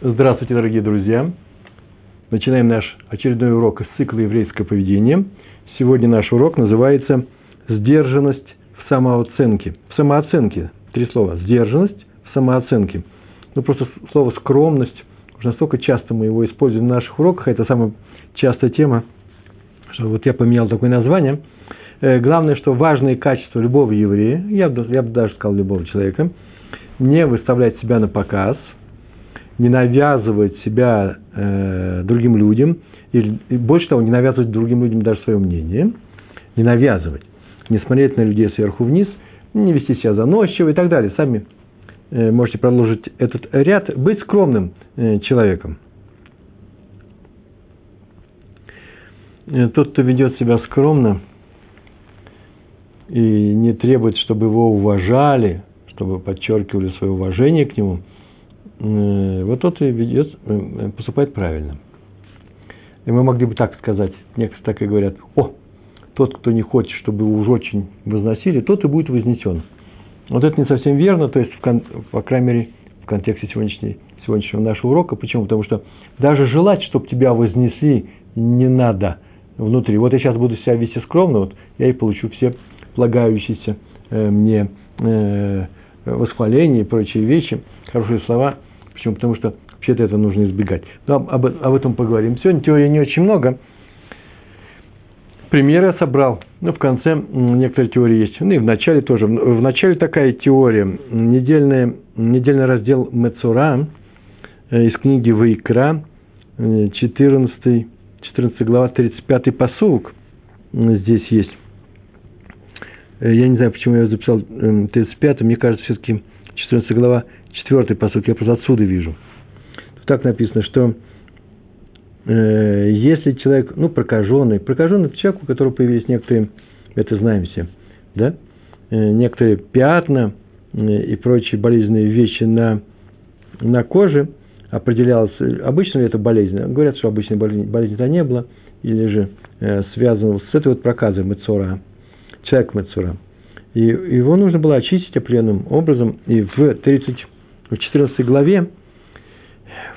Здравствуйте, дорогие друзья! Начинаем наш очередной урок из цикла «Еврейское поведение». Сегодня наш урок называется «Сдержанность в самооценке». В самооценке. Три слова. Сдержанность в самооценке. Ну, просто слово «скромность». Уже настолько часто мы его используем в наших уроках. Это самая частая тема, что вот я поменял такое название. Э, главное, что важные качества любого еврея, я бы, я бы даже сказал любого человека, не выставлять себя на показ – не навязывать себя э, другим людям, или, и больше того, не навязывать другим людям даже свое мнение, не навязывать, не смотреть на людей сверху вниз, не вести себя заносчиво и так далее. Сами э, можете продолжить этот ряд. Быть скромным э, человеком. Э, тот, кто ведет себя скромно и не требует, чтобы его уважали, чтобы подчеркивали свое уважение к нему – вот тот и ведет, э, поступает правильно. И мы могли бы так сказать, некоторые так и говорят, о, тот, кто не хочет, чтобы его уж очень возносили, тот и будет вознесен. Вот это не совсем верно, то есть, по крайней мере, в контексте сегодняшнего нашего урока. Почему? Потому что даже желать, чтобы тебя вознесли, не надо внутри. Вот я сейчас буду себя вести скромно, вот я и получу все полагающиеся э, мне восхваления и прочие вещи, хорошие слова – Почему? Потому что вообще-то это нужно избегать. Но об, об этом поговорим. Сегодня теории не очень много. Примеры я собрал. Ну, в конце некоторые теории есть. Ну, и в начале тоже. В начале такая теория. Недельный, недельный раздел Мецура э, из книги Вайкра, 14, э, 14 глава, 35 посук здесь есть. Э, я не знаю, почему я записал 35, мне кажется, все-таки 14 глава, четвертый посуд, я просто отсюда вижу. Тут так написано, что э, если человек, ну, прокаженный, прокаженный это человек, у которого появились некоторые, это знаем все, да, э, некоторые пятна э, и прочие болезненные вещи на, на коже, определялось, обычно ли это болезнь, говорят, что обычной болезни, болезни-то не было, или же э, связано с этой вот проказой Мецура, человек Мецура. И его нужно было очистить определенным образом, и в 30 в 14 главе,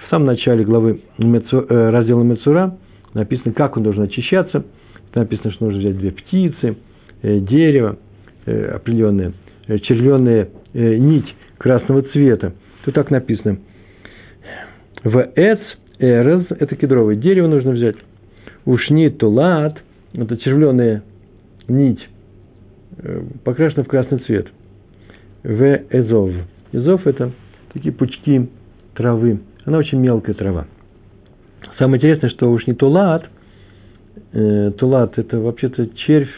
в самом начале главы э, раздела Мецура, написано, как он должен очищаться. Написано, что нужно взять две птицы, э, дерево, э, определенное, червленная нить красного цвета. Тут так написано. В эц эрез, это кедровое дерево нужно взять. Ушни тулат, это червленая нить, покрашена в красный цвет. В эзов. Эзов – это такие пучки травы. Она очень мелкая трава. Самое интересное, что уж не тулат, э, тулат – это вообще-то червь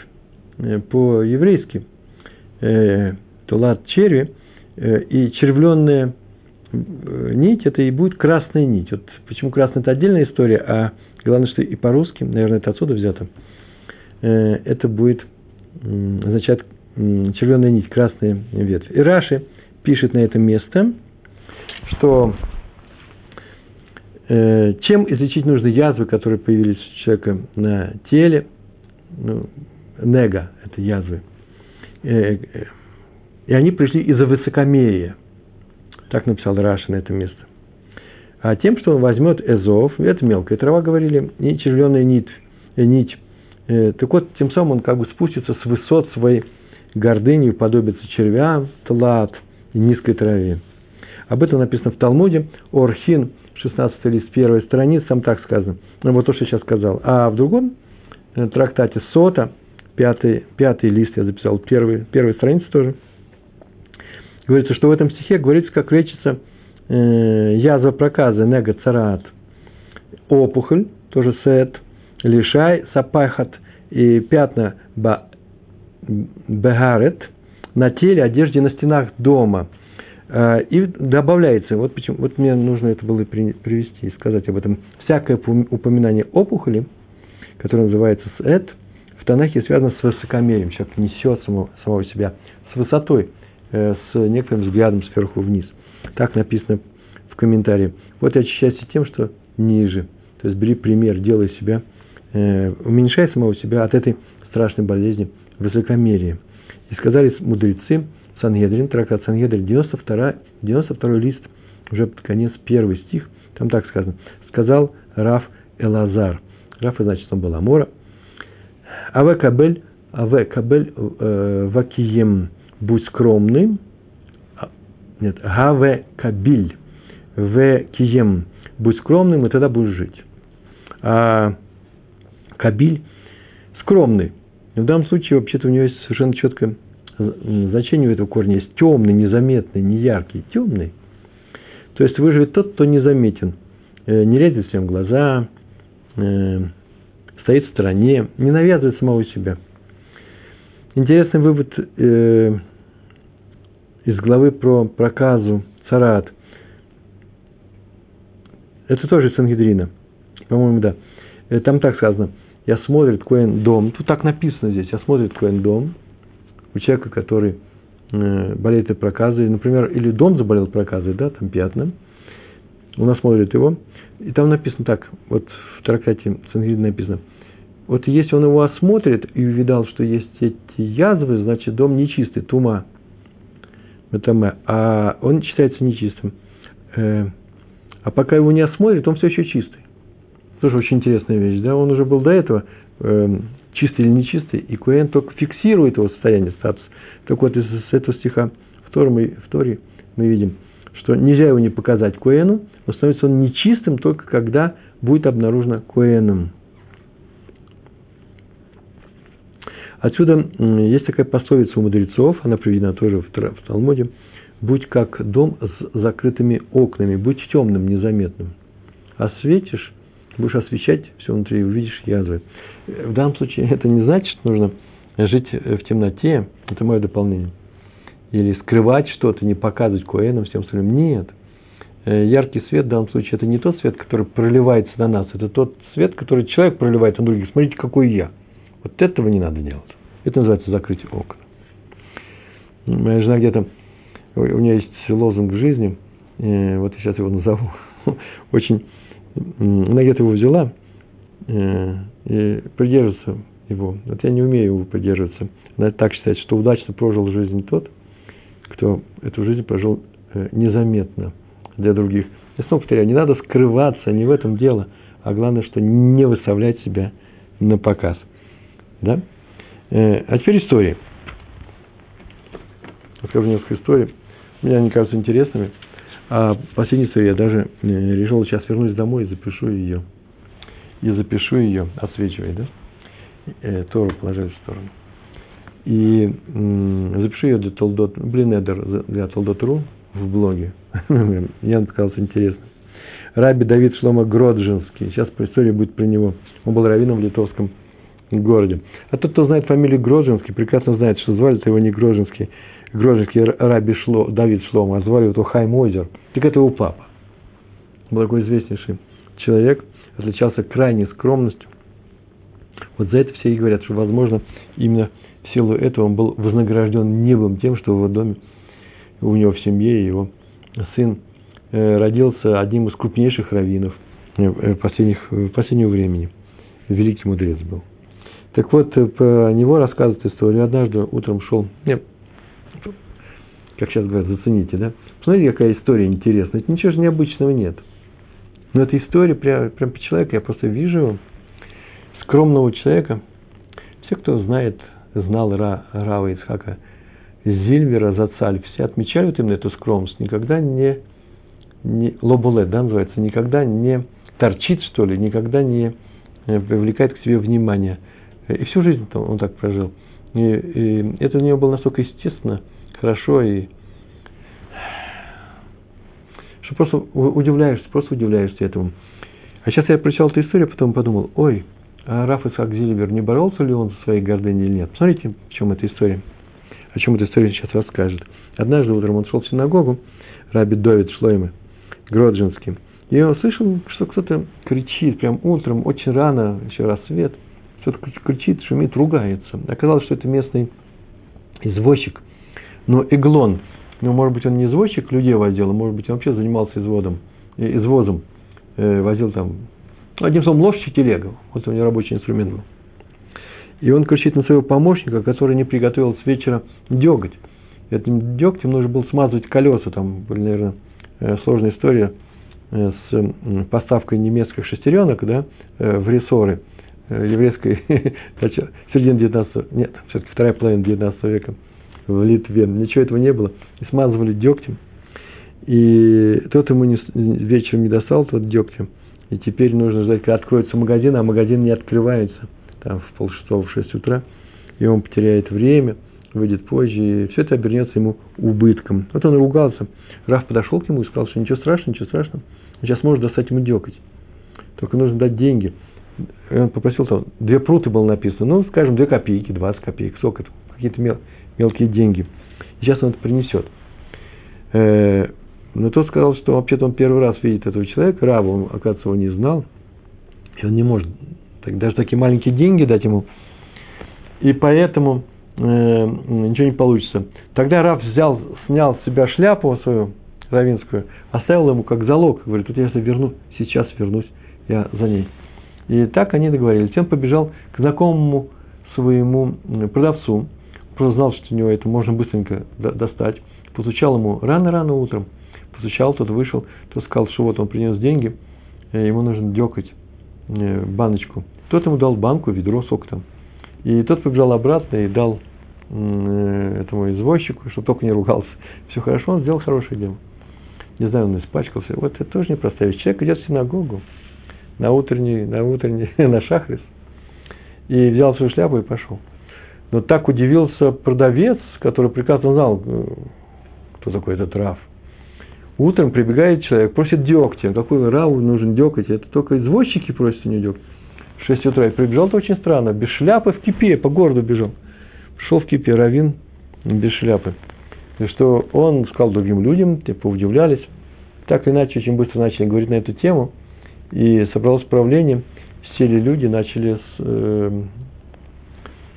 э, по-еврейски. Э, тулат – черви, э, и червленная э, нить – это и будет красная нить. Вот почему красная – это отдельная история, а главное, что и по-русски, наверное, это отсюда взято, э, это будет означать э, червленая нить, красная ветвь. И Раши пишет на это место – что э, чем излечить нужны язвы, которые появились у человека на теле, ну, нега – это язвы, э, э, и они пришли из-за высокомерия. Так написал Раша на это место. А тем, что он возьмет эзов, это мелкая трава, говорили, и червленая нить, нить. Э, так вот, тем самым он как бы спустится с высот своей гордыни, уподобится червям, тлат и низкой траве. Об этом написано в Талмуде. Орхин, 16 лист, первой страницы, там так сказано. Ну, вот то, что я сейчас сказал. А в другом э, трактате Сота, пятый, пятый лист я записал, первый, первой страницы тоже, говорится, что в этом стихе говорится, как лечится э, язва проказа, нега царат, опухоль, тоже сет, лишай, сапахат и пятна бегарет на теле, одежде, на стенах дома – Э, и добавляется, вот, почему, вот мне нужно это было привести и сказать об этом, всякое упоминание опухоли, которое называется «сэт», в Танахе связано с высокомерием. Человек несет самого, самого себя с высотой, э, с некоторым взглядом сверху вниз. Так написано в комментарии. Вот и очищайся тем, что ниже. То есть бери пример, делай себя, уменьшай самого себя от этой страшной болезни высокомерия. И сказали мудрецы – Сангедрин, трактат Сангедрин, 92, 92 лист, уже под конец первый стих, Там так сказано. Сказал Раф Элазар. Раф, значит, он был Амора. Аве Кабель, Аве Кабель э, Вакием, будь скромным. А, нет, Гаве Кабиль, В Кием, будь скромным, и тогда будешь жить. А Кабиль скромный. В данном случае, вообще-то, у него есть совершенно четкое значение у этого корня. Есть темный, незаметный, не яркий, темный. То есть выживет тот, кто незаметен. Э, не лезет всем глаза, э, стоит в стороне, не навязывает самого себя. Интересный вывод э, из главы про проказу царат. Это тоже Сангидрина. По-моему, да. Там так сказано – я смотрит Коэн дом, тут так написано здесь, я смотрит Коэн дом, у человека, который э, болеет от проказы, например, или дом заболел проказой, да, там пятна, у нас смотрит его, и там написано так, вот в трактате Сангрид написано, вот если он его осмотрит и увидал, что есть эти язвы, значит, дом нечистый, тума, это а он считается нечистым. Э, а пока его не осмотрит, он все еще чистый. Тоже очень интересная вещь, да, он уже был до этого э, чистый или нечистый, и Куэн только фиксирует его состояние, статус. Так вот, из, этого стиха в Торе мы, мы видим, что нельзя его не показать Куэну, но становится он нечистым только когда будет обнаружено Куэном. Отсюда есть такая пословица у мудрецов, она приведена тоже в, в Талмуде, будь как дом с закрытыми окнами, будь темным, незаметным. Осветишь будешь освещать все внутри, увидишь язвы. В данном случае это не значит, что нужно жить в темноте, это мое дополнение, или скрывать что-то, не показывать коэнам, всем остальным. Нет. Э, яркий свет в данном случае это не тот свет, который проливается на нас, это тот свет, который человек проливает на других. Смотрите, какой я. Вот этого не надо делать. Это называется закрытие окна. Моя жена где-то, у нее есть лозунг в жизни, э, вот я сейчас его назову, очень она где-то его взяла э, и придерживается его. Вот я не умею его придерживаться. Она так считает, что удачно прожил жизнь тот, кто эту жизнь прожил э, незаметно для других. Я снова повторяю, не надо скрываться, не в этом дело, а главное, что не выставлять себя на показ. Да? Э, а теперь истории. Расскажу несколько историй. Мне они кажутся интересными. А последнюю я даже э, решил сейчас вернусь домой и запишу ее. И запишу ее, освечивая, да? Э, Тору положить в сторону. И м, запишу ее для Толдот, Блинедер, для Толдот.ру в блоге. Мне показалось интересно. Раби Давид Шлома Гроджинский. Сейчас по истории будет про него. Он был раввином в литовском городе. А тот, кто знает фамилию Гроджинский, прекрасно знает, что звали его не Гроджинский, Грозинский раби Шло, Давид Шлома, звали его Хайм Озер. Так это его папа. Был такой известнейший человек, отличался крайней скромностью. Вот за это все и говорят, что, возможно, именно в силу этого он был вознагражден небом тем, что в его доме, у него в семье его сын э, родился одним из крупнейших раввинов э, последних, последнего времени. Великий мудрец был. Так вот, э, по него рассказывает историю. Однажды утром шел, нет, как сейчас говорят, зацените, да? Посмотрите, какая история интересная. Это ничего же необычного нет. Но эта история прям, прям по человеку, я просто вижу скромного человека. Все, кто знает, знал Ра, Рава Ицхака Зильвера, Зацаль, все отмечают именно эту скромность. Никогда не, не лобуле, да, называется, никогда не торчит, что ли, никогда не э, привлекает к себе внимание. И всю жизнь он так прожил. И, и это у него было настолько естественно – хорошо и что просто удивляешься, просто удивляешься этому. А сейчас я прочитал эту историю, потом подумал, ой, а Раф Исаак Зильбер не боролся ли он за своей гордыней или нет? Посмотрите, в чем эта история. О чем эта история сейчас расскажет. Однажды утром он шел в синагогу, Раби Довид Шлоймы, Гроджинский, и он слышал, что кто-то кричит, прям утром, очень рано, еще рассвет, что-то кричит, шумит, ругается. Оказалось, что это местный извозчик – но Иглон, ну, может быть, он не извозчик людей возил, а может быть, он вообще занимался изводом, э, извозом, э, возил там, ну, одним словом, лошадь и телега. Вот у него рабочий инструмент был. И он кричит на своего помощника, который не приготовил с вечера деготь. Этим дегтем нужно было смазывать колеса, там были, наверное, э, сложная история. с поставкой немецких шестеренок да, в рессоры еврейской середины 19 нет, все-таки вторая половина 19 века в Литве. Ничего этого не было. И смазывали дегтем. И тот ему не, вечером не достал тот дегтем. И теперь нужно ждать, когда откроется магазин, а магазин не открывается. Там в полшестого, в шесть утра. И он потеряет время, выйдет позже. И все это обернется ему убытком. Вот он ругался. Раф подошел к нему и сказал, что ничего страшного, ничего страшного. Сейчас может достать ему деготь. Только нужно дать деньги. И он попросил там, две пруты было написано. Ну, скажем, две копейки, двадцать копеек. Сколько это? Какие-то мел, мелкие деньги. И сейчас он это принесет. Э, но тот сказал, что вообще-то он первый раз видит этого человека, раба, он, оказывается, его не знал, и он не может так, даже такие маленькие деньги дать ему, и поэтому э, ничего не получится. Тогда раб взял, снял с себя шляпу свою равинскую, оставил ему как залог, говорит, вот если верну, сейчас вернусь я за ней. И так они договорились. Он побежал к знакомому своему продавцу, просто знал, что у него это можно быстренько достать, постучал ему рано-рано утром, постучал, тот вышел, тот сказал, что вот он принес деньги, э, ему нужно декать э, баночку. Тот ему дал банку, ведро, сок там. И тот побежал обратно и дал э, этому извозчику, чтобы только не ругался. Все хорошо, он сделал хорошее дело. Не знаю, он испачкался. Вот это тоже непростая вещь. Человек идет в синагогу на утренний, на утренний, на шахрис, и взял свою шляпу и пошел. Но так удивился продавец, который прекрасно знал, кто такой этот Раф. Утром прибегает человек, просит дегтя. Какой раву нужен деготь? Это только извозчики просят у него дегтя. В 6 утра и прибежал-то очень странно. Без шляпы в кипе, по городу бежал. Пришел в кипе, равин без шляпы. И что он сказал другим людям, те поудивлялись. Так или иначе, очень быстро начали говорить на эту тему. И собралось правление, сели люди, начали с, э,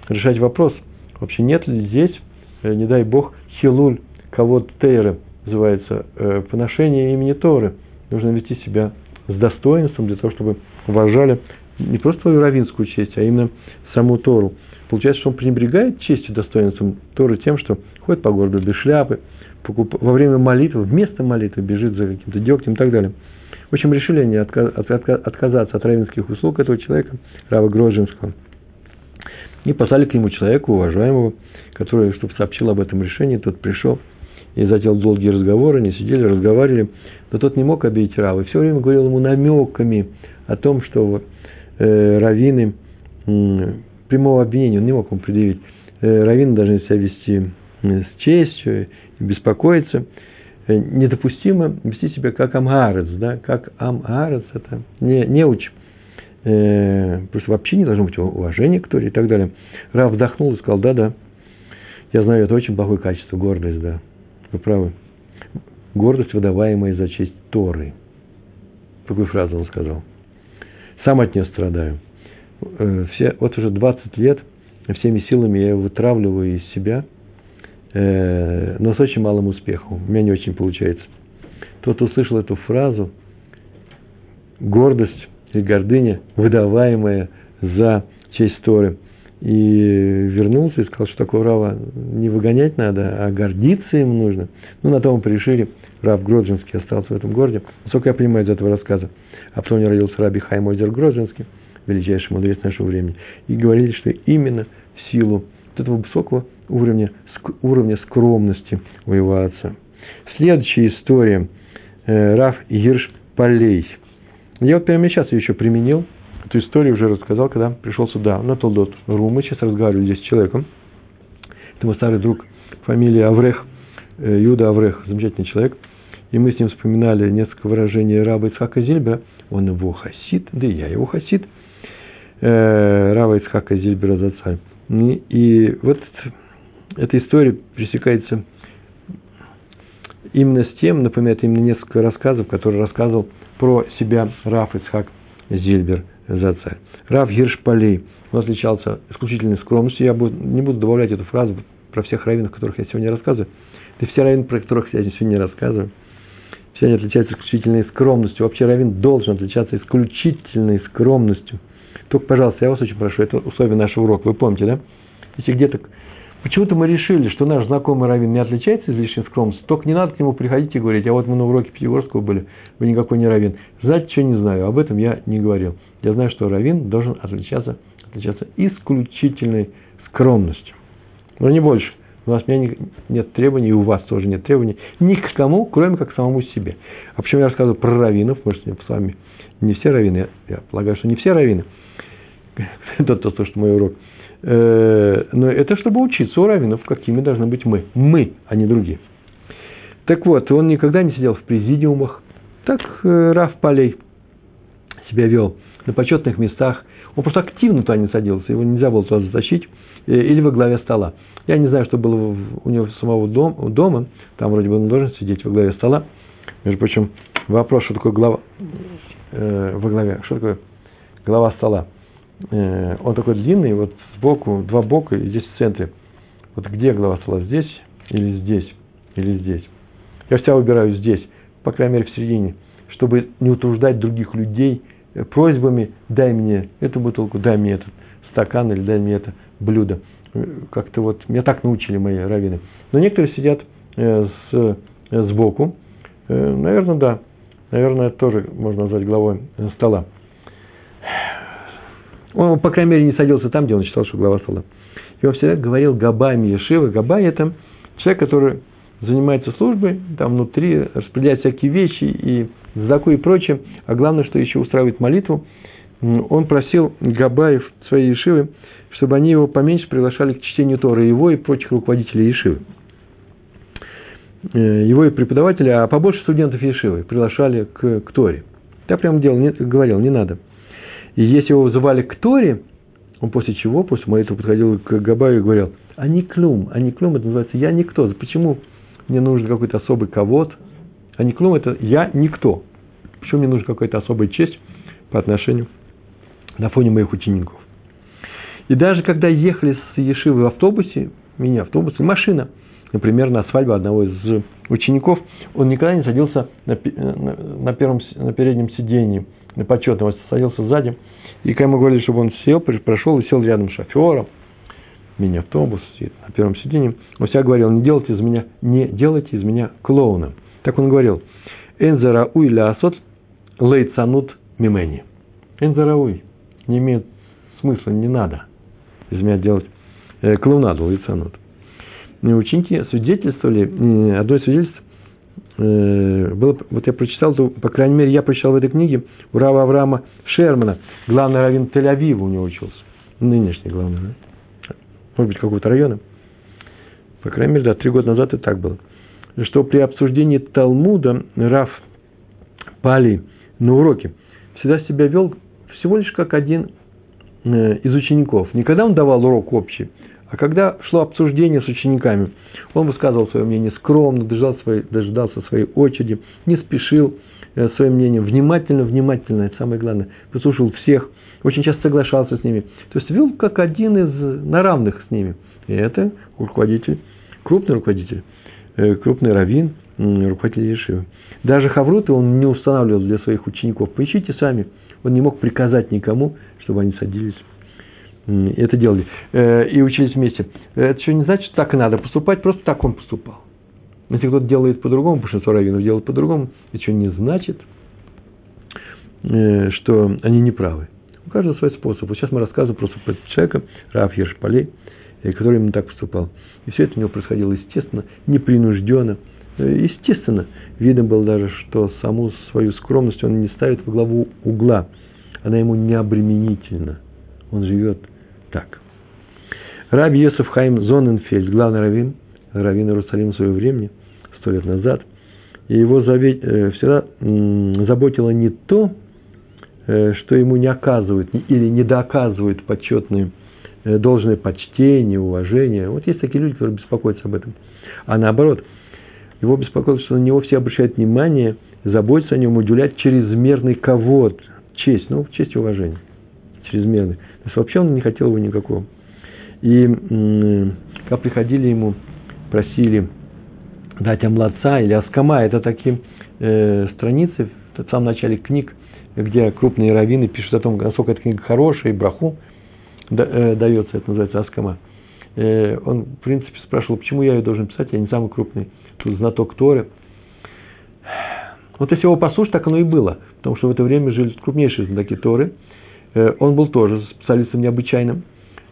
решать вопрос. Вообще нет ли здесь, э, не дай бог, хилуль кого-то тейра, называется, э, поношение имени Торы. Нужно вести себя с достоинством для того, чтобы уважали не просто твою равинскую честь, а именно саму Тору. Получается, что он пренебрегает честью, достоинством Торы тем, что ходит по городу без шляпы, во время молитвы, вместо молитвы бежит за каким-то дегтем и так далее. В общем, решили они отказаться от равенских услуг этого человека, Рава Гроджинского. И послали к нему человеку, уважаемого, который, чтобы сообщил об этом решении, тот пришел – и затем долгие разговоры, они сидели, разговаривали, но тот не мог обидеть Рава, и все время говорил ему намеками о том, что э, раввины, э, прямого обвинения он не мог ему предъявить, э, раввины должны себя вести с честью и беспокоиться, э, недопустимо вести себя как амгарец, да, как амгарец, это не, не э, просто вообще не должно быть уважения к Торе и так далее. Рав вздохнул и сказал, да, да, я знаю, это очень плохое качество, гордость, да. Вы правы. Гордость, выдаваемая за честь Торы. Какую фразу он сказал? Сам от нее страдаю. Э, все, вот уже 20 лет всеми силами я вытравливаю из себя, э, но с очень малым успехом. У меня не очень получается. Тот услышал эту фразу, гордость и гордыня, выдаваемая за честь Торы – и вернулся и сказал, что такого Рава не выгонять надо, а гордиться им нужно. Ну, на том порешили, Рав Гроджинский остался в этом городе. Насколько я понимаю из этого рассказа. А потом родился Раби Хайм Озер величайший мудрец нашего времени. И говорили, что именно в силу вот этого высокого уровня, уровня скромности у его отца. Следующая история. Э, Раф Гирш Полей. Я вот прямо сейчас еще применил – Эту историю уже рассказал, когда пришел сюда, на Толдот Ру. Мы сейчас разговаривали здесь с человеком. Это мой старый друг, фамилия Аврех, э, Юда Аврех, замечательный человек. И мы с ним вспоминали несколько выражений раба Ицхака Зильбера. Он его хасид, да и я его хасид. Э, раба Ицхака Зильбера за царь. И, и вот эта история пересекается именно с тем, напоминает именно несколько рассказов, которые рассказывал про себя Раф Ицхак Зильбер за царь. Рав Гиршпалей, он отличался исключительной скромностью. Я буду, не буду добавлять эту фразу про всех раввинов, которых я сегодня рассказываю. Да все раввины, про которых я сегодня рассказываю. Все они отличаются исключительной скромностью. Вообще раввин должен отличаться исключительной скромностью. Только, пожалуйста, я вас очень прошу, это условие нашего урока. Вы помните, да? Если где-то Почему-то мы решили, что наш знакомый раввин не отличается излишней скромностью, только не надо к нему приходить и говорить, а вот мы на уроке Пятигорского были, вы никакой не раввин. Знаете, что не знаю, об этом я не говорил. Я знаю, что раввин должен отличаться, отличаться исключительной скромностью. Но не больше. У нас у меня нет требований, и у вас тоже нет требований ни к кому, кроме как к самому себе. А почему я рассказываю про раввинов, может, с вами не все раввины, я, я полагаю, что не все раввины, тот, кто слушает мой урок, но это чтобы учиться у раввинов, какими должны быть мы. Мы, а не другие. Так вот, он никогда не сидел в президиумах. Так э, Раф Полей себя вел на почетных местах. Он просто активно туда не садился, его нельзя было туда затащить, э, или во главе стола. Я не знаю, что было у него самого дома, там вроде бы он должен сидеть во главе стола. Между прочим, вопрос, что такое глава э, во главе, что такое глава стола. Э, он такой длинный, вот сбоку, два бока и здесь в центре. Вот где глава стола, здесь или здесь, или здесь. Я всегда выбираю здесь, по крайней мере в середине, чтобы не утруждать других людей э, просьбами, дай мне эту бутылку, дай мне этот стакан или дай мне это блюдо как-то вот, меня так научили мои раввины. Но некоторые сидят э, с, э, сбоку. Э, наверное, да. Наверное, это тоже можно назвать главой стола. Он, по крайней мере, не садился там, где он считал, что глава стола. И он всегда говорил Габами Ешива. Габай – это человек, который занимается службой, там внутри распределяет всякие вещи и заку и прочее, а главное, что еще устраивает молитву. Он просил Габаев своей Ешивы чтобы они его поменьше приглашали к чтению Торы, его и прочих руководителей Ешивы. Э, его и преподавателя, а побольше студентов Ешивы приглашали к, к Торе. Я прямо делал, не, говорил, не надо. И если его вызывали к Торе, он после чего, после молитвы подходил к Габаю и говорил, а не клюм, а не клюм, это называется я никто. Почему мне нужен какой-то особый ковод? А не клюм, это я никто. Почему мне нужна какая-то особая честь по отношению на фоне моих учеников? И даже когда ехали с Ешивы в автобусе, мини-автобус машина, например, на свадьбу одного из учеников, он никогда не садился на, на, на, первом, на переднем сиденье, на почетном, он садился сзади. И когда ему говорили, чтобы он сел, прошел и сел рядом с шофером, мини-автобус, на первом сиденье, он всегда говорил, не делайте из меня, не делайте из меня клоуна. Так он говорил, энзарауй лясот лейцанут мимени. Энзарауй не имеет смысла, не надо – из меня делать э, клоунаду, лицанут. Ученики свидетельствовали, одно из свидетельств было, вот я прочитал, то, по крайней мере, я прочитал в этой книге у Рава Авраама Шермана, главный раввин Тель-Авива у него учился, нынешний главный, да? может быть, какого-то района. По крайней мере, да, три года назад и так было. Что при обсуждении Талмуда Раф Пали на уроке всегда себя вел всего лишь как один Э, из учеников. Не когда он давал урок общий, а когда шло обсуждение с учениками. Он высказывал свое мнение скромно, дождался своей, дождался своей очереди, не спешил э, своим мнением, внимательно, внимательно, это самое главное, послушал всех, очень часто соглашался с ними. То есть вел как один из на равных с ними. И это руководитель, крупный руководитель, э, крупный раввин, руководитель Ешивы. Даже Хавруты он не устанавливал для своих учеников. Поищите сами. Он не мог приказать никому, чтобы они садились это делали. Э, и учились вместе. Это еще не значит, что так и надо поступать, просто так он поступал. Если кто-то делает по-другому, большинство раввинов делают по-другому, это еще не значит, э, что они не правы. У каждого свой способ. Вот сейчас мы рассказываем просто про человека, Раф Ешпалей, э, который именно так поступал. И все это у него происходило естественно, непринужденно. Естественно, видно было даже, что саму свою скромность он не ставит во главу угла – она ему не обременительна. Он живет так. Раби Йосеф Хайм Зоненфельд, главный раввин, раввин Иерусалима в свое время, сто лет назад, и его э, всегда заботило не то, э, что ему не оказывают или не доказывают почетные э, должное почтение, уважение. Вот есть такие люди, которые беспокоятся об этом. А наоборот, его беспокоит, что на него все обращают внимание, заботятся о нем, уделяют чрезмерный ковод, честь, ну, честь и уважение, чрезмерный. То есть вообще он не хотел его никакого. И когда приходили ему, просили дать омладца или аскама, это такие э, страницы в самом начале книг, где крупные раввины пишут о том, насколько эта книга хорошая, и браху да, э, дается, это называется аскама. э, он, в принципе, спрашивал, почему я ее должен писать, я не самый крупный тут знаток Торы. Вот если его послушать, так оно и было, потому что в это время жили крупнейшие знатоки Торы. Э, он был тоже специалистом необычайным,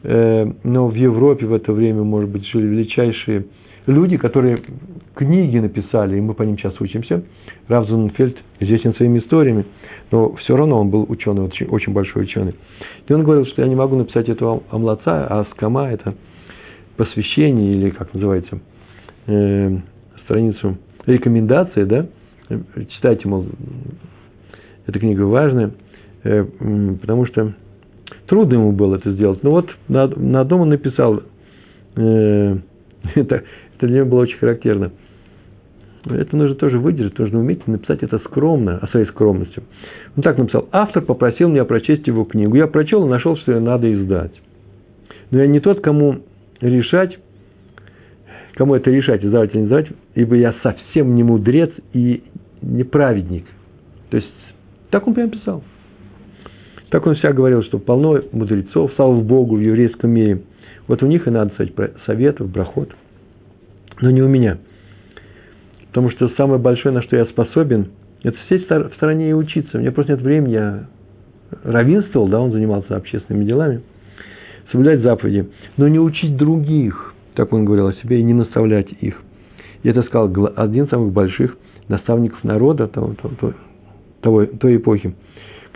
э, но в Европе в это время, может быть, жили величайшие люди, которые книги написали, и мы по ним сейчас учимся. Раф Зунфельд известен своими историями, но все равно он был ученый, очень, очень большой ученый. И он говорил, что я не могу написать эту амлаца, а скама – это посвящение, или как называется, э, страницу рекомендации, да, читайте, мол, эта книга важная, э, потому что трудно ему было это сделать. Но вот на, на одном он написал, э, это, это для него было очень характерно. Это нужно тоже выдержать, нужно уметь написать это скромно, о своей скромности. Он так написал. Автор попросил меня прочесть его книгу. Я прочел и нашел, что ее надо издать. Но я не тот, кому решать, кому это решать, издавать или не издавать, ибо я совсем не мудрец и не праведник. То есть, так он прям писал. Так он всегда говорил, что полно мудрецов, слава Богу, в еврейском мире. Вот у них и надо, кстати, советов, брахот. Но не у меня. Потому что самое большое, на что я способен, это сидеть в стороне и учиться. У меня просто нет времени, я равенствовал, да, он занимался общественными делами, соблюдать заповеди, но не учить других, так он говорил о себе, и не наставлять их. И это сказал один из самых больших наставников народа того, того, того, той эпохи.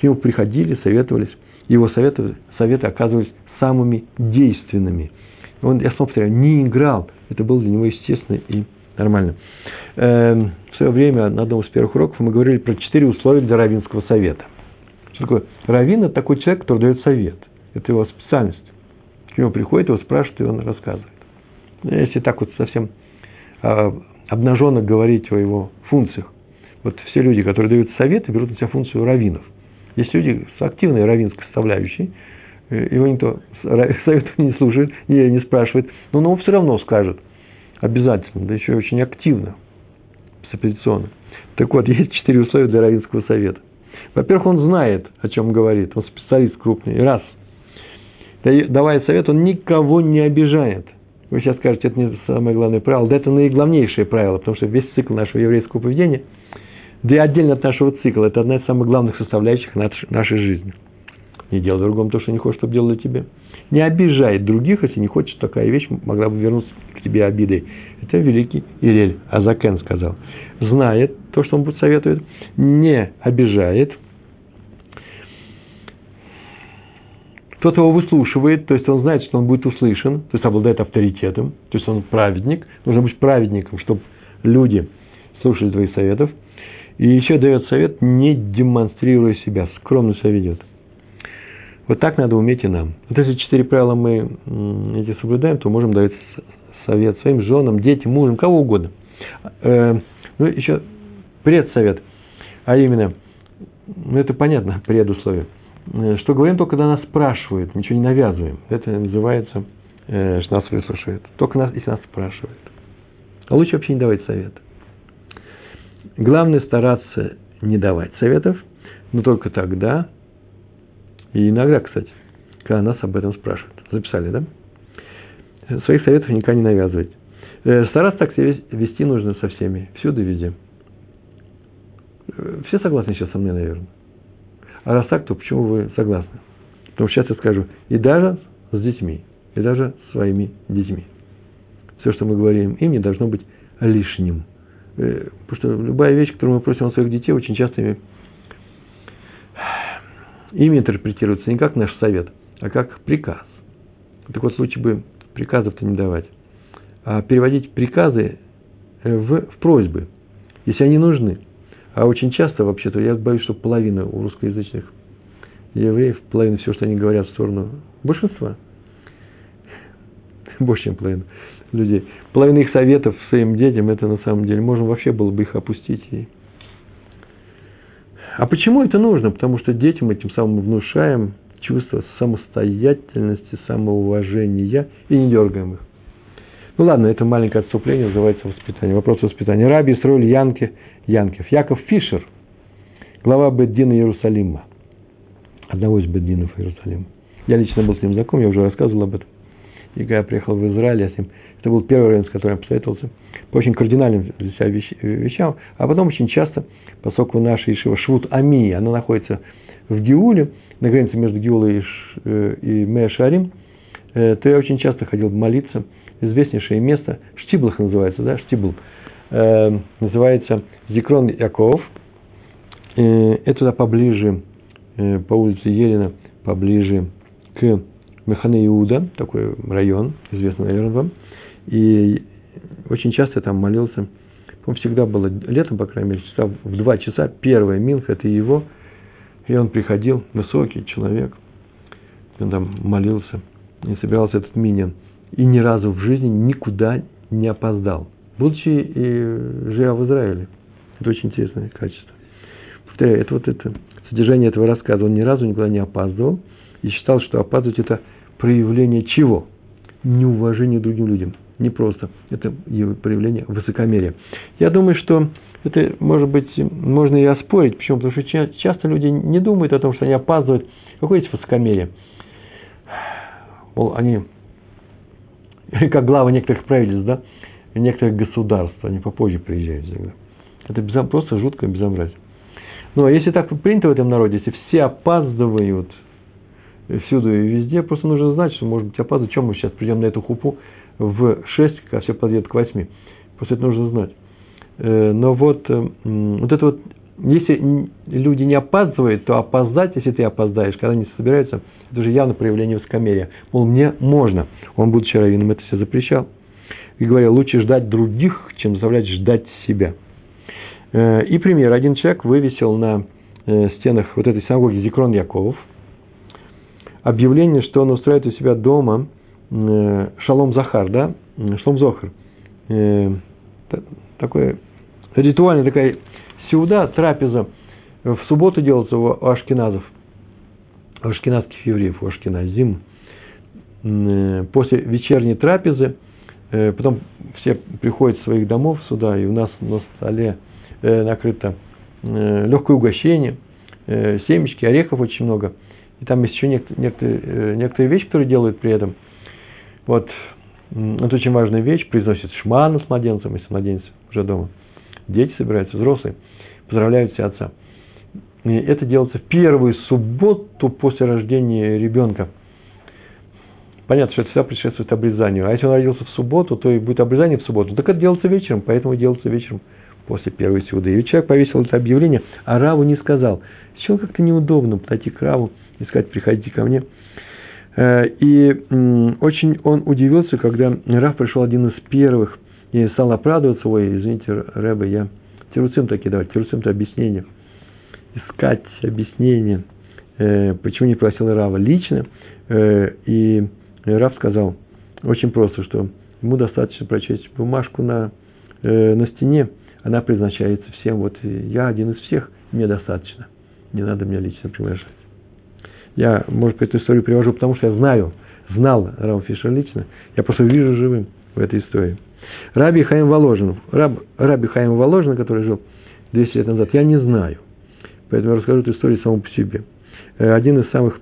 К нему приходили, советовались, его советы, советы оказывались самыми действенными. Он, я снова повторяю, не играл, это было для него естественно и нормально. Эм, в свое время на одном из первых уроков мы говорили про четыре условия для равинского совета. Что такое? Равин – это такой человек, который дает совет. Это его специальность. К нему приходит, его спрашивают, и он рассказывает. Если так вот совсем а, обнаженно говорить о его функциях. Вот все люди, которые дают советы, берут на себя функцию раввинов. Есть люди с активной раввинской составляющей, его никто совет не слушает, не, не спрашивает, но он все равно скажет обязательно, да еще и очень активно, оппозиционно. Так вот, есть четыре условия для равинского совета. Во-первых, он знает, о чем говорит, он специалист крупный, раз. Давая совет, он никого не обижает. Вы сейчас скажете, это не самое главное правило. Да это наиглавнейшее правило, потому что весь цикл нашего еврейского поведения, да и отдельно от нашего цикла, это одна из самых главных составляющих нашей жизни. Не делай другому то, что не хочешь, чтобы делали тебе. Не обижай других, если не хочешь, такая вещь могла бы вернуться к тебе обидой. Это великий Ирель Азакен сказал. Знает то, что он будет советует, не обижает – Кто-то его выслушивает, то есть он знает, что он будет услышан, то есть обладает авторитетом, то есть он праведник. Нужно быть праведником, чтобы люди слушали твоих советов. И еще дает совет, не демонстрируя себя, скромно себя ведет. Вот так надо уметь и нам. Вот если четыре правила мы эти соблюдаем, то можем давать совет своим женам, детям, мужам, кого угодно. Э, ну, еще предсовет, а именно, ну, это понятно, предусловие – Э, что говорим только когда нас спрашивают, ничего не навязываем. Это называется, э, что нас выслушают. Только нас, если нас спрашивают. А лучше вообще не давать совет. Главное стараться не давать советов, но только тогда, и иногда, кстати, когда нас об этом спрашивают. Записали, да? Своих советов никогда не навязывать. Э, стараться так себя вести нужно со всеми, всюду везде. Все согласны сейчас со мной, наверное. А раз так, то почему вы согласны? Потому что сейчас я скажу, и даже с детьми, и даже с своими детьми. Все, что мы говорим им, не должно быть лишним. Э, потому что любая вещь, которую мы просим от своих детей, очень часто ими, ими интерпретируется не как наш совет, а как приказ. Так вот, лучше бы приказов-то не давать, а переводить приказы в, в просьбы, если они нужны. А очень часто, вообще-то, я боюсь, что половина у русскоязычных евреев, половина всего, что они говорят в сторону большинства, больше, чем половина людей, половина их советов своим детям, это на самом деле, можно вообще было бы их опустить. И... А почему это нужно? Потому что детям этим самым внушаем чувство самостоятельности, самоуважения и не дергаем их. Ну ладно, это маленькое отступление, называется воспитание. Вопрос воспитания. Раби строили Янки, Янкев. Яков Фишер, глава Беддина Иерусалима. Одного из Беддинов Иерусалима. Я лично был с ним знаком, я уже рассказывал об этом. И когда я приехал в Израиль, я с ним, это был первый район, с которым я посоветовался, по очень кардинальным для себя вещам, а потом очень часто, поскольку наша Ишива Швуд Ами, она находится в Гиуле, на границе между Гиулой и, э, и Меашарим, э, то я очень часто ходил молиться. Известнейшее место, Штиблах называется, да, Штибл, э, называется Зикрон Яков. Это туда поближе, по улице Елена, поближе к Механе Иуда, такой район, известный, наверное, вам. И очень часто там молился. по всегда было летом, по крайней мере, часа в два часа. Первая Минха, это его – и он приходил, высокий человек, он там молился, и собирался этот миньон. И ни разу в жизни никуда не опоздал, будучи и живя в Израиле. Это очень интересное качество. Повторяю, это вот это содержание этого рассказа. Он ни разу никуда не опаздывал и считал, что опаздывать это проявление чего? Неуважения другим людям. Не просто. Это его проявление высокомерия. Я думаю, что это, может быть, можно и оспорить. Почему? Потому что часто люди не думают о том, что они опаздывают. Какое есть высокомерие? Мол, они, как главы некоторых правительств, да, некоторых государств, они попозже приезжают всегда. Это безом, просто жуткое безобразие. Ну, а если так принято в этом народе, если все опаздывают всюду и везде, просто нужно знать, что, может быть, опаздывают. Чем мы сейчас придем на эту хупу в 6, когда все подъедут к 8? Просто это нужно знать. Э, но вот, э, вот это вот, если люди не опаздывают, то опоздать, если ты опоздаешь, когда они собираются, это уже явно проявление высокомерия. Мол, мне можно. Он, будучи раввином, это все запрещал. И говорил, лучше ждать других, чем заставлять ждать себя. Э, и пример. Один человек вывесил на стенах вот этой синагоги Зикрон Яковов объявление, что он устраивает у себя дома Шалом Захар, да, Шалом Зохар, такое ритуальная такая сеуда, трапеза, в субботу делается у ашкеназов, у ашкеназских евреев, у ашкеназим. Э, после вечерней трапезы, э, потом все приходят с своих домов сюда, и у нас на столе э, накрыто легкое угощение, семечки, орехов очень много. И там есть еще некоторые, некоторые вещи, которые делают при этом. Вот, это очень важная вещь, произносит шману с младенцем, если младенец уже дома. Дети собираются, взрослые, поздравляют все отца. И это делается в первую субботу после рождения ребенка. Понятно, что это всегда предшествует обрезанию. А если он родился в субботу, то и будет обрезание в субботу. Так это делается вечером, поэтому делается вечером после первой сюды. И человек повесил это объявление, а Раву не сказал. Сейчас как-то неудобно подойти к Раву и сказать, приходите ко мне. Э, и очень он удивился, когда Рав пришел один из первых и стал оправдываться, ой, извините, Рэбе, я тируцим такие давать, тируцим это объяснение, искать объяснение, э, почему не просил Рава лично, э, и Рав сказал очень просто, что ему достаточно прочесть бумажку на, на стене, она предназначается всем, вот я один из всех, мне достаточно, не надо меня лично приглашать. Я, может быть, эту историю привожу, потому что я знаю, знал Рава Фишер лично, я просто вижу живым в этой истории. Раби Хаим Воложин, Раб, Раби Хаим Воложин, который жил 200 лет назад, я не знаю. Поэтому я расскажу эту историю самому по себе. Э, один из самых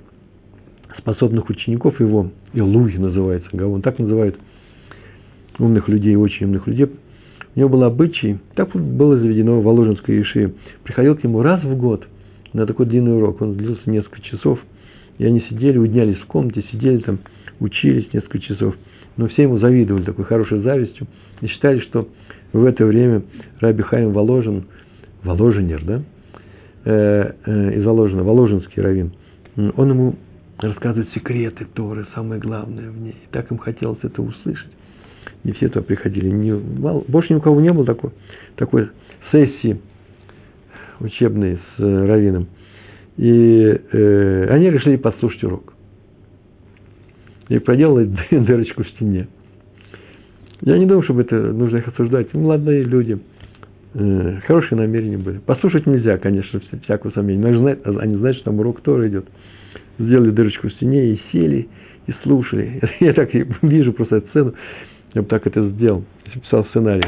способных учеников его, Илуй называется, он так называют умных людей, очень умных людей, у него был обычай, так было заведено в Воложенской Иши, приходил к нему раз в год на такой длинный урок, он длился несколько часов, и они сидели, уднялись в комнате, сидели там, учились несколько часов – но все ему завидовали такой хорошей завистью и считали, что в это время Раби Хаим Воложин, Воложенер, да, э, э, из Воложина, Воложинский раввин, он ему рассказывает секреты Торы, самое главное в ней. И так им хотелось это услышать. Не все туда приходили. Не, больше ни у кого не было такой, такой сессии учебной с э, раввином. И э, они решили послушать урок и проделать дырочку в стене. Я не думаю, чтобы это нужно их осуждать. Молодые люди, э, хорошие намерения были. Послушать нельзя, конечно, всякого сомнения. Но знают, они знают, что там урок тоже идет. Сделали дырочку в стене и сели, и слушали. Я так вижу просто эту сцену. Я бы так это сделал, если писал сценарий.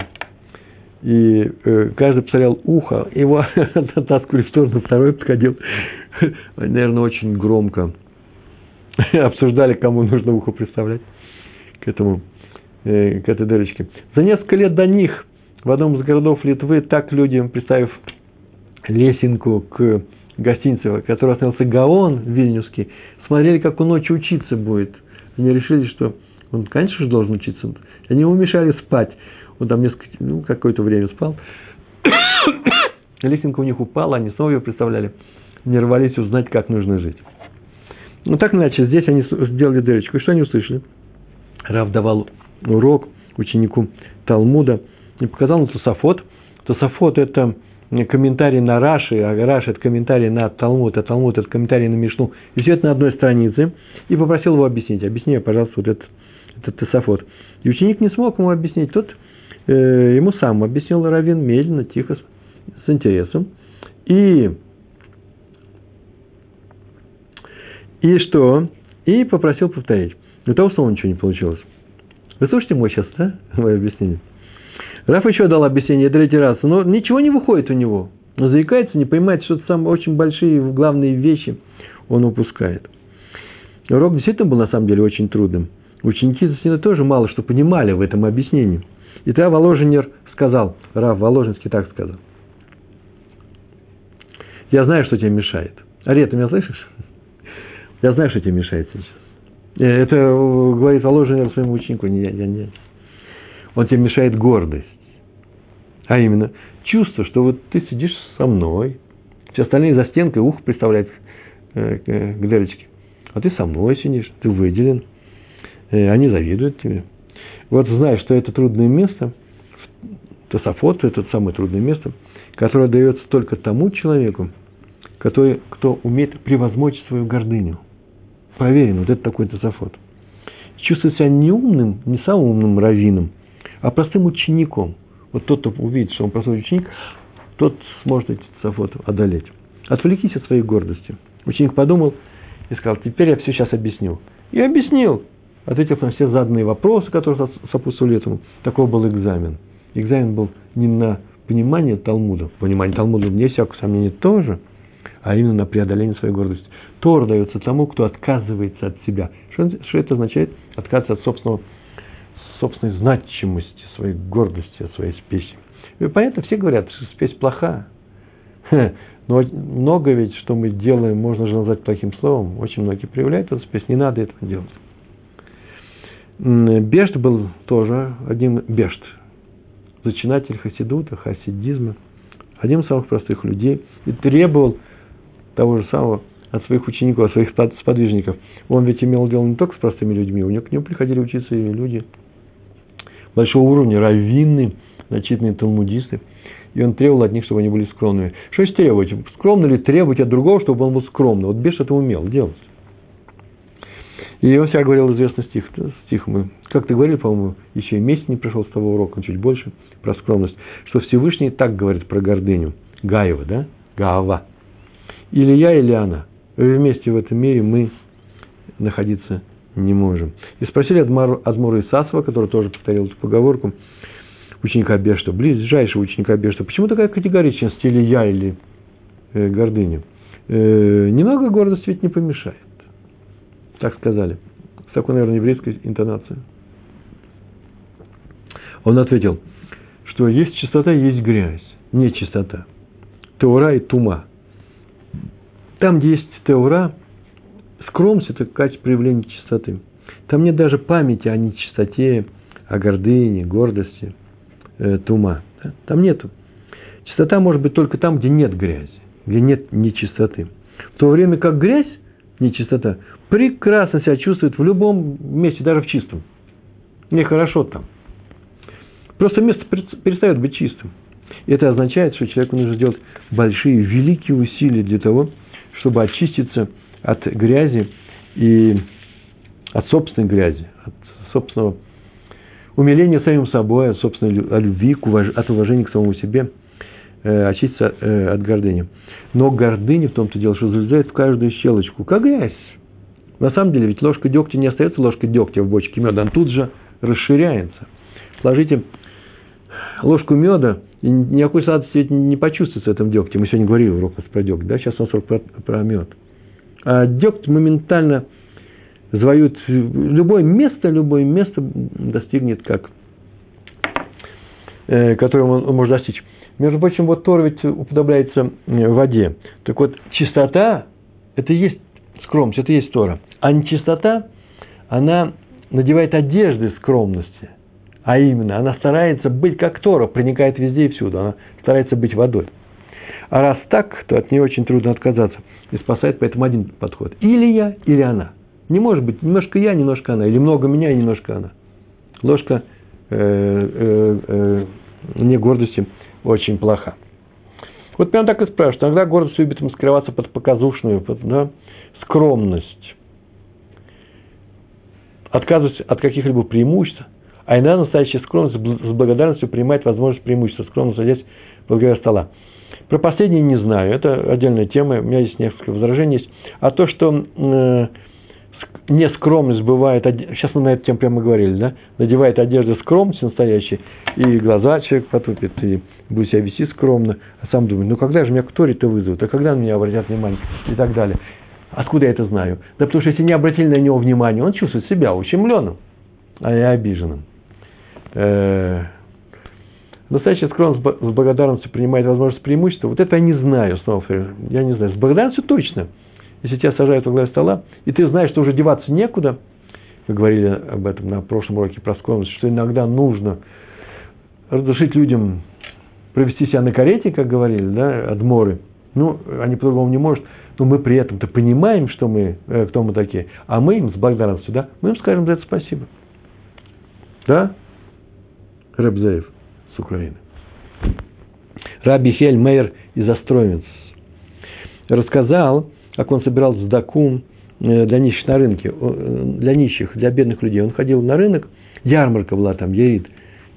И э, каждый посмотрел ухо, его оттаскивали в сторону, второй подходил, наверное, очень громко обсуждали, кому нужно ухо представлять. к этому, э, к этой дырочке. За несколько лет до них в одном из городов Литвы так люди, представив лесенку к гостинице, в которой остановился Гаон Вильнюсский, смотрели, как он ночью учиться будет. Они решили, что он, конечно же, должен учиться. Они ему мешали спать. Он там несколько, ну, какое-то время спал. Лесенка у них упала, они снова ее представляли. Не рвались узнать, как нужно жить. Ну, так иначе, здесь они сделали дырочку. И что они услышали? Рав давал урок ученику Талмуда и показал на Тософот. Тософот – это комментарий на Раши, а Раши – это комментарий на Талмуд, а Талмуд – это комментарий на Мишну. И все это на одной странице. И попросил его объяснить. Объясни, пожалуйста, вот этот, этот Тософот. И ученик не смог ему объяснить. Тот ему сам объяснил Равин медленно, тихо, с, интересом. И, и что? И попросил повторить. У того снова ничего не получилось. Вы слушайте мой сейчас, да, мое объяснение? Раф еще дал объяснение третий раз, но ничего не выходит у него. Он заикается, не понимает, что там очень большие главные вещи он упускает. Урок действительно был на самом деле очень трудным. Ученики Засина тоже мало что понимали в этом объяснении. И тогда Воложенер сказал, Раф Воложенский так сказал. Я знаю, что тебе мешает. Ария, ты меня слышишь? Я знаю, что тебе мешает сейчас. Э, это говорит Воложенер своему ученику, не я, я не. Он тебе мешает гордость. А именно, чувство, что вот ты сидишь со мной, все остальные за стенкой, ухо представляет э, к дырочке. А ты со мной сидишь, ты выделен, э, они завидуют тебе. Вот знаешь, что это трудное место, Тософот – это самое трудное место, которое дается только тому человеку, который, кто умеет превозмочь свою гордыню. Проверено, вот это такой Тософот. Чувствует себя не умным, не самым умным раввином, а простым учеником – вот тот, кто увидит, что он простой ученик, тот сможет эти цафот одолеть. Отвлекись от своей гордости. Ученик подумал и сказал, теперь я все сейчас объясню. И объяснил, ответив на все заданные вопросы, которые сопутствовали этому. Такой был экзамен. Экзамен был не на понимание Талмуда, понимание Талмуда, вне всякого сомнения, тоже, а именно на преодоление своей гордости. Тор дается тому, кто отказывается от себя. Что, что это означает? Отказываться от собственного, собственной значимости своей гордости, от своей спеси. И понятно, все говорят, что спесь плоха. Но много ведь, что мы делаем, можно же назвать плохим словом. Очень многие проявляют эту спесь, не надо этого делать. Бешт был тоже один Бешт, зачинатель хасидута, хасидизма, один из самых простых людей, и требовал того же самого от своих учеников, от своих сподвижников. Он ведь имел дело не только с простыми людьми, у него к нему приходили учиться и люди большого уровня, раввины, значительные талмудисты. И он требовал от них, чтобы они были скромными. Что есть требовать? Скромно ли требовать от другого, чтобы он был скромным? Вот Беш это умел делать. И он себя говорил известный стих. Стих мы как ты говорил, по-моему, еще и месяц не прошел с того урока, чуть больше, про скромность, что Всевышний так говорит про гордыню. Гаева, да? Гаава. Или я, или она. Вместе в этом мире мы находиться не можем. И спросили Адмару, Адмуру Исасова, который тоже повторил эту поговорку, ученика Бешта, ближайшего ученика Бешта, почему такая категоричность, или я, или э, гордыня? Э, немного гордости ведь не помешает. Так сказали. С такой, наверное, еврейской интонацией. Он ответил, что есть чистота, есть грязь, не чистота. Теура и тума. Там, где есть теура, Скромность – это качество проявления чистоты. Там нет даже памяти о нечистоте, о гордыне, гордости, э, тума. Да? Там нету. Чистота может быть только там, где нет грязи, где нет нечистоты. В то время как грязь, нечистота, прекрасно себя чувствует в любом месте, даже в чистом. Мне хорошо там. Просто место перестает быть чистым. И это означает, что человеку нужно сделать большие, великие усилия для того, чтобы очиститься – от грязи и от собственной грязи, от собственного умиления самим собой, от собственной любви, от уважения к самому себе, э, очиститься э, от гордыни. Но гордыня в том-то дело, что залезает в каждую щелочку, как грязь. На самом деле, ведь ложка дегтя не остается ложкой дегтя в бочке меда, она тут же расширяется. Сложите ложку меда, и никакой сладости не почувствуется в этом дегте. Мы сегодня говорили урок про дегть, да? Сейчас у нас урок про, про мед. А дегть моментально завоюет любое место, любое место достигнет как, э, которого он, он может достичь. Между прочим, вот Тор ведь уподобляется э, воде. Так вот, чистота – это и есть скромность, это есть Тора. А нечистота, она надевает одежды скромности. А именно, она старается быть как Тора, проникает везде и всюду. Она старается быть водой. А раз так, то от нее очень трудно отказаться. И спасает поэтому один подход. Или я, или она. Не может быть немножко я, немножко она. Или много меня, и немножко она. Ложка э, э, э, не гордости очень плоха. Вот прям так и спрашивают. Иногда гордость любит маскироваться под показушную под, да, скромность. Отказывать от каких-либо преимуществ. А иногда настоящая скромность с благодарностью принимает возможность преимущества. Скромно садясь во главе стола. Про последнее не знаю. Это отдельная тема. У меня есть несколько возражений. Есть. А то, что э, нескромность бывает, сейчас мы на эту тему прямо говорили, да, надевает одежду скромности настоящей, и глаза человек потупит, и будет себя вести скромно, а сам думает, ну когда же меня кто то вызовут, а когда на меня обратят внимание, и так далее. Откуда я это знаю? Да потому что если не обратили на него внимание, он чувствует себя ущемленным, а не обиженным. Э, настоящая скромность с благодарностью принимает возможность преимущества. Вот это я не знаю, снова я не знаю. С благодарностью точно – если тебя сажают во главе стола, и ты знаешь, что уже деваться некуда, мы говорили об этом на прошлом уроке про скромность, что иногда нужно разрешить людям провести себя на карете, как говорили, да, адморы. Ну, они по-другому не могут, но мы при этом-то понимаем, что мы, э, кто мы такие, а мы им с благодарностью, да, мы им скажем за это спасибо. Да? Рабзеев с Украины. Раби Хель Мейер из Островец рассказал, как он собирал сдаку э, для нищих на рынке, э, для нищих, для бедных людей. Он ходил на рынок, ярмарка была там, еит,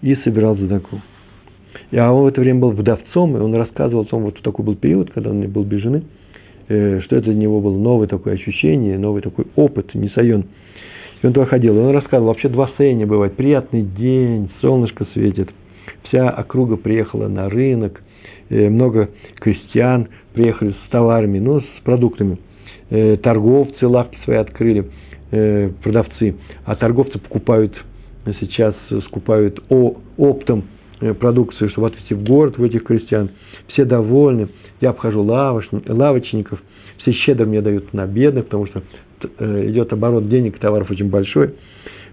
и собирал сдаку. А он в это время был вдовцом, и он рассказывал о том, вот такой был период, когда он был без жены, что это для него было новое такое ощущение, новый такой опыт, не сайон. И он туда ходил, и он рассказывал, вообще два состояния бывает. Приятный день, солнышко светит, вся округа приехала на рынок, много крестьян приехали с товарами, ну, с продуктами. Э, торговцы лавки свои открыли, э, продавцы, а торговцы покупают сейчас, скупают оптом э, продукцию, чтобы отвезти в город в этих крестьян. Все довольны. Я обхожу лавочников, все щедро мне дают на бедных, потому что идет оборот денег, товаров очень большой.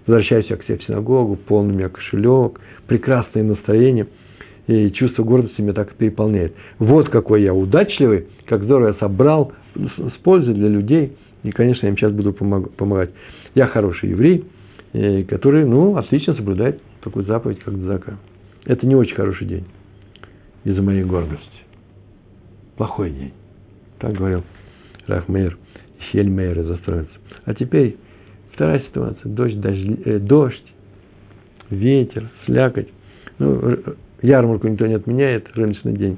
Возвращаюсь я к себе в синагогу, полный у меня кошелек, прекрасное настроение – и чувство гордости меня так переполняет. Вот какой я удачливый, как здорово я собрал с пользой для людей. И, конечно, я им сейчас буду помогать. Я хороший еврей, который, ну, отлично соблюдает такую заповедь, как Дзака. Это не очень хороший день из-за моей гордости. Плохой день. Так говорил Рахмейр, Хельмейр из Островицы. А теперь вторая ситуация. Дождь, дождь, э, дождь ветер, слякоть. Ну, ярмарку никто не отменяет, рыночный день.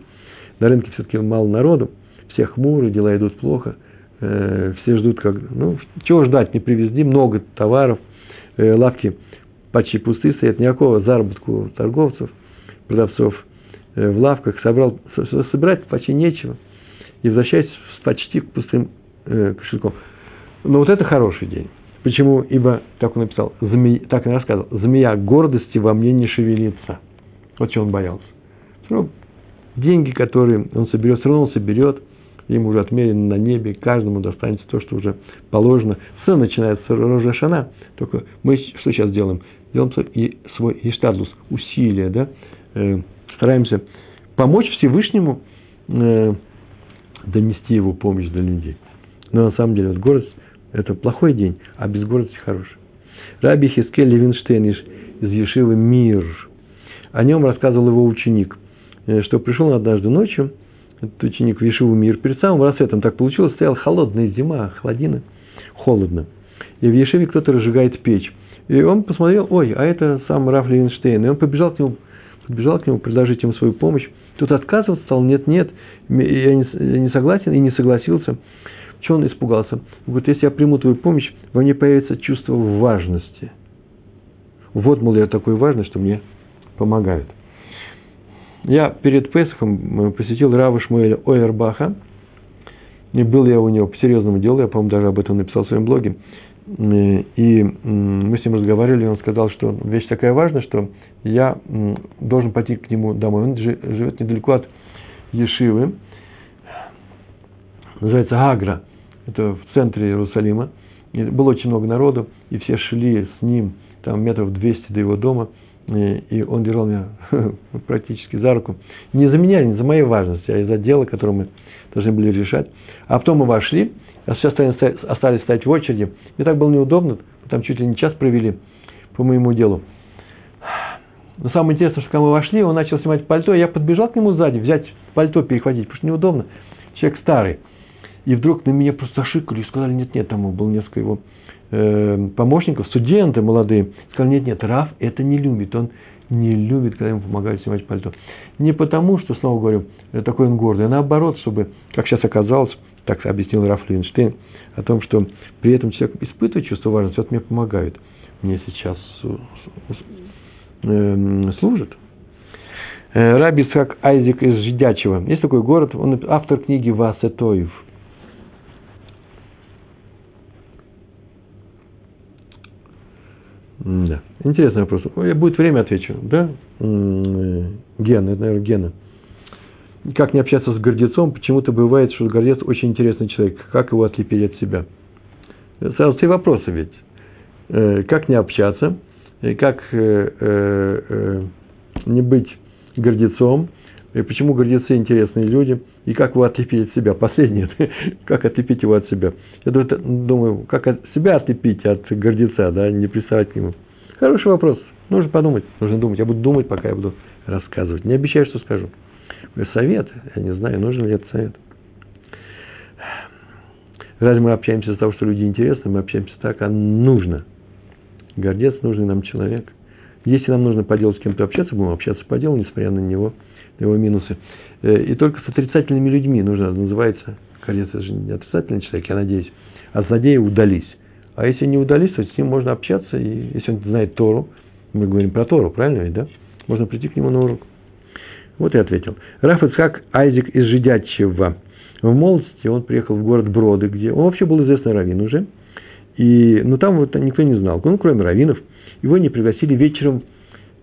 На рынке все-таки мало народу, все хмуры, дела идут плохо, э, все ждут, как, ну, чего ждать, не привезли, много товаров, э, лавки почти пустые стоят, никакого заработку торговцев, продавцов э, в лавках, собрал, собирать почти нечего, и возвращаясь с почти пустым э, кошельком. Но вот это хороший день. Почему? Ибо, как он написал, змея, так и рассказывал, змея гордости во мне не шевелится. Вот чего он боялся. Ну, деньги, которые он соберет, все равно он соберет, им уже отмерено на небе, каждому достанется то, что уже положено. Все начинается с Рожа Шана, только мы что сейчас делаем? Делаем свой иштадлус, усилия, да? Стараемся помочь Всевышнему э, донести его помощь до людей. Но на самом деле вот гордость – это плохой день, а без гордости хороший. Раби Хискель Левинштейн из Ешивы Мир – о нем рассказывал его ученик, э, что пришел однажды ночью, этот ученик в Ешиву мир, перед самым рассветом так получилось, стояла холодная зима, холодина, холодно. И в Ешиве кто-то разжигает печь. И он посмотрел, ой, а это сам Раф Левинштейн. И он побежал к нему, побежал к нему предложить ему свою помощь. Тут отказываться стал, нет, нет, я не, я не согласен и не согласился. Чего он испугался? Говорит, если я приму твою помощь, во мне появится чувство важности. Вот, мол, я такой важный, что мне помогают. Я перед Песохом посетил Рава Шмуэля Ойербаха, и был я у него по серьезному делу, я, по-моему, даже об этом написал в своем блоге. И мы с ним разговаривали, и он сказал, что вещь такая важная, что я должен пойти к нему домой. Он живет недалеко от Ешивы, называется Гагра, это в центре Иерусалима. И было очень много народу, и все шли с ним, там метров 200 до его дома, и он держал меня практически за руку. Не за меня, не за моей важности, а из-за дела, которое мы должны были решать. А потом мы вошли, а все остались стоять в очереди. Мне так было неудобно, там чуть ли не час провели по моему делу. Но самое интересное, что когда мы вошли, он начал снимать пальто, я подбежал к нему сзади, взять пальто, перехватить, потому что неудобно. Человек старый. И вдруг на меня просто зашикали и сказали, нет, нет, там было несколько его э, помощников, студенты молодые. Сказали, нет, нет, Раф это не любит, он не любит, когда ему помогают снимать пальто. Не потому, что, снова говорю, такой он гордый, а наоборот, чтобы, как сейчас оказалось, так объяснил Раф Линштейн, о том, что при этом человек испытывает чувство важности, вот мне помогают. Мне сейчас э, служит. Э, Раби Исхак Айзек из Жидячего. Есть такой город, он автор книги Васетоев. Да. Интересный вопрос. Будет время, отвечу. Да? Э, Гена, это, наверное, Гена как не общаться с гордецом, почему-то бывает, что гордец очень интересный человек. Как его отлепить от себя? Сразу три вопроса ведь. Э, как не общаться? Как э, э, не быть гордецом? И почему гордецы интересные люди? И как его отлепить от себя? Последнее. как отлепить его от себя? Я думаю, как от себя отлепить от гордеца, да, не приставать к нему? Хороший вопрос. Нужно подумать, нужно думать. Я буду думать, пока я буду рассказывать. Не обещаю, что скажу совет. Я не знаю, нужен ли этот совет. Разве мы общаемся из-за того, что люди интересны, мы общаемся так, а нужно. Гордец нужный нам человек. Если нам нужно по делу с кем-то общаться, будем общаться по делу, несмотря на него, на его минусы. Э, и только с отрицательными людьми нужно, называется, гордец это же не отрицательный человек, я надеюсь, а злодеи удались. А если не удались, то с ним можно общаться, и если он знает Тору, мы говорим про Тору, правильно ведь, да? Можно прийти к нему на урок. Вот и ответил. Раф Ицхак Айзек из Жидячева. В молодости он приехал в город Броды, где он вообще был известный раввин уже. И, но там вот никто не знал, ну, кроме раввинов. Его не пригласили вечером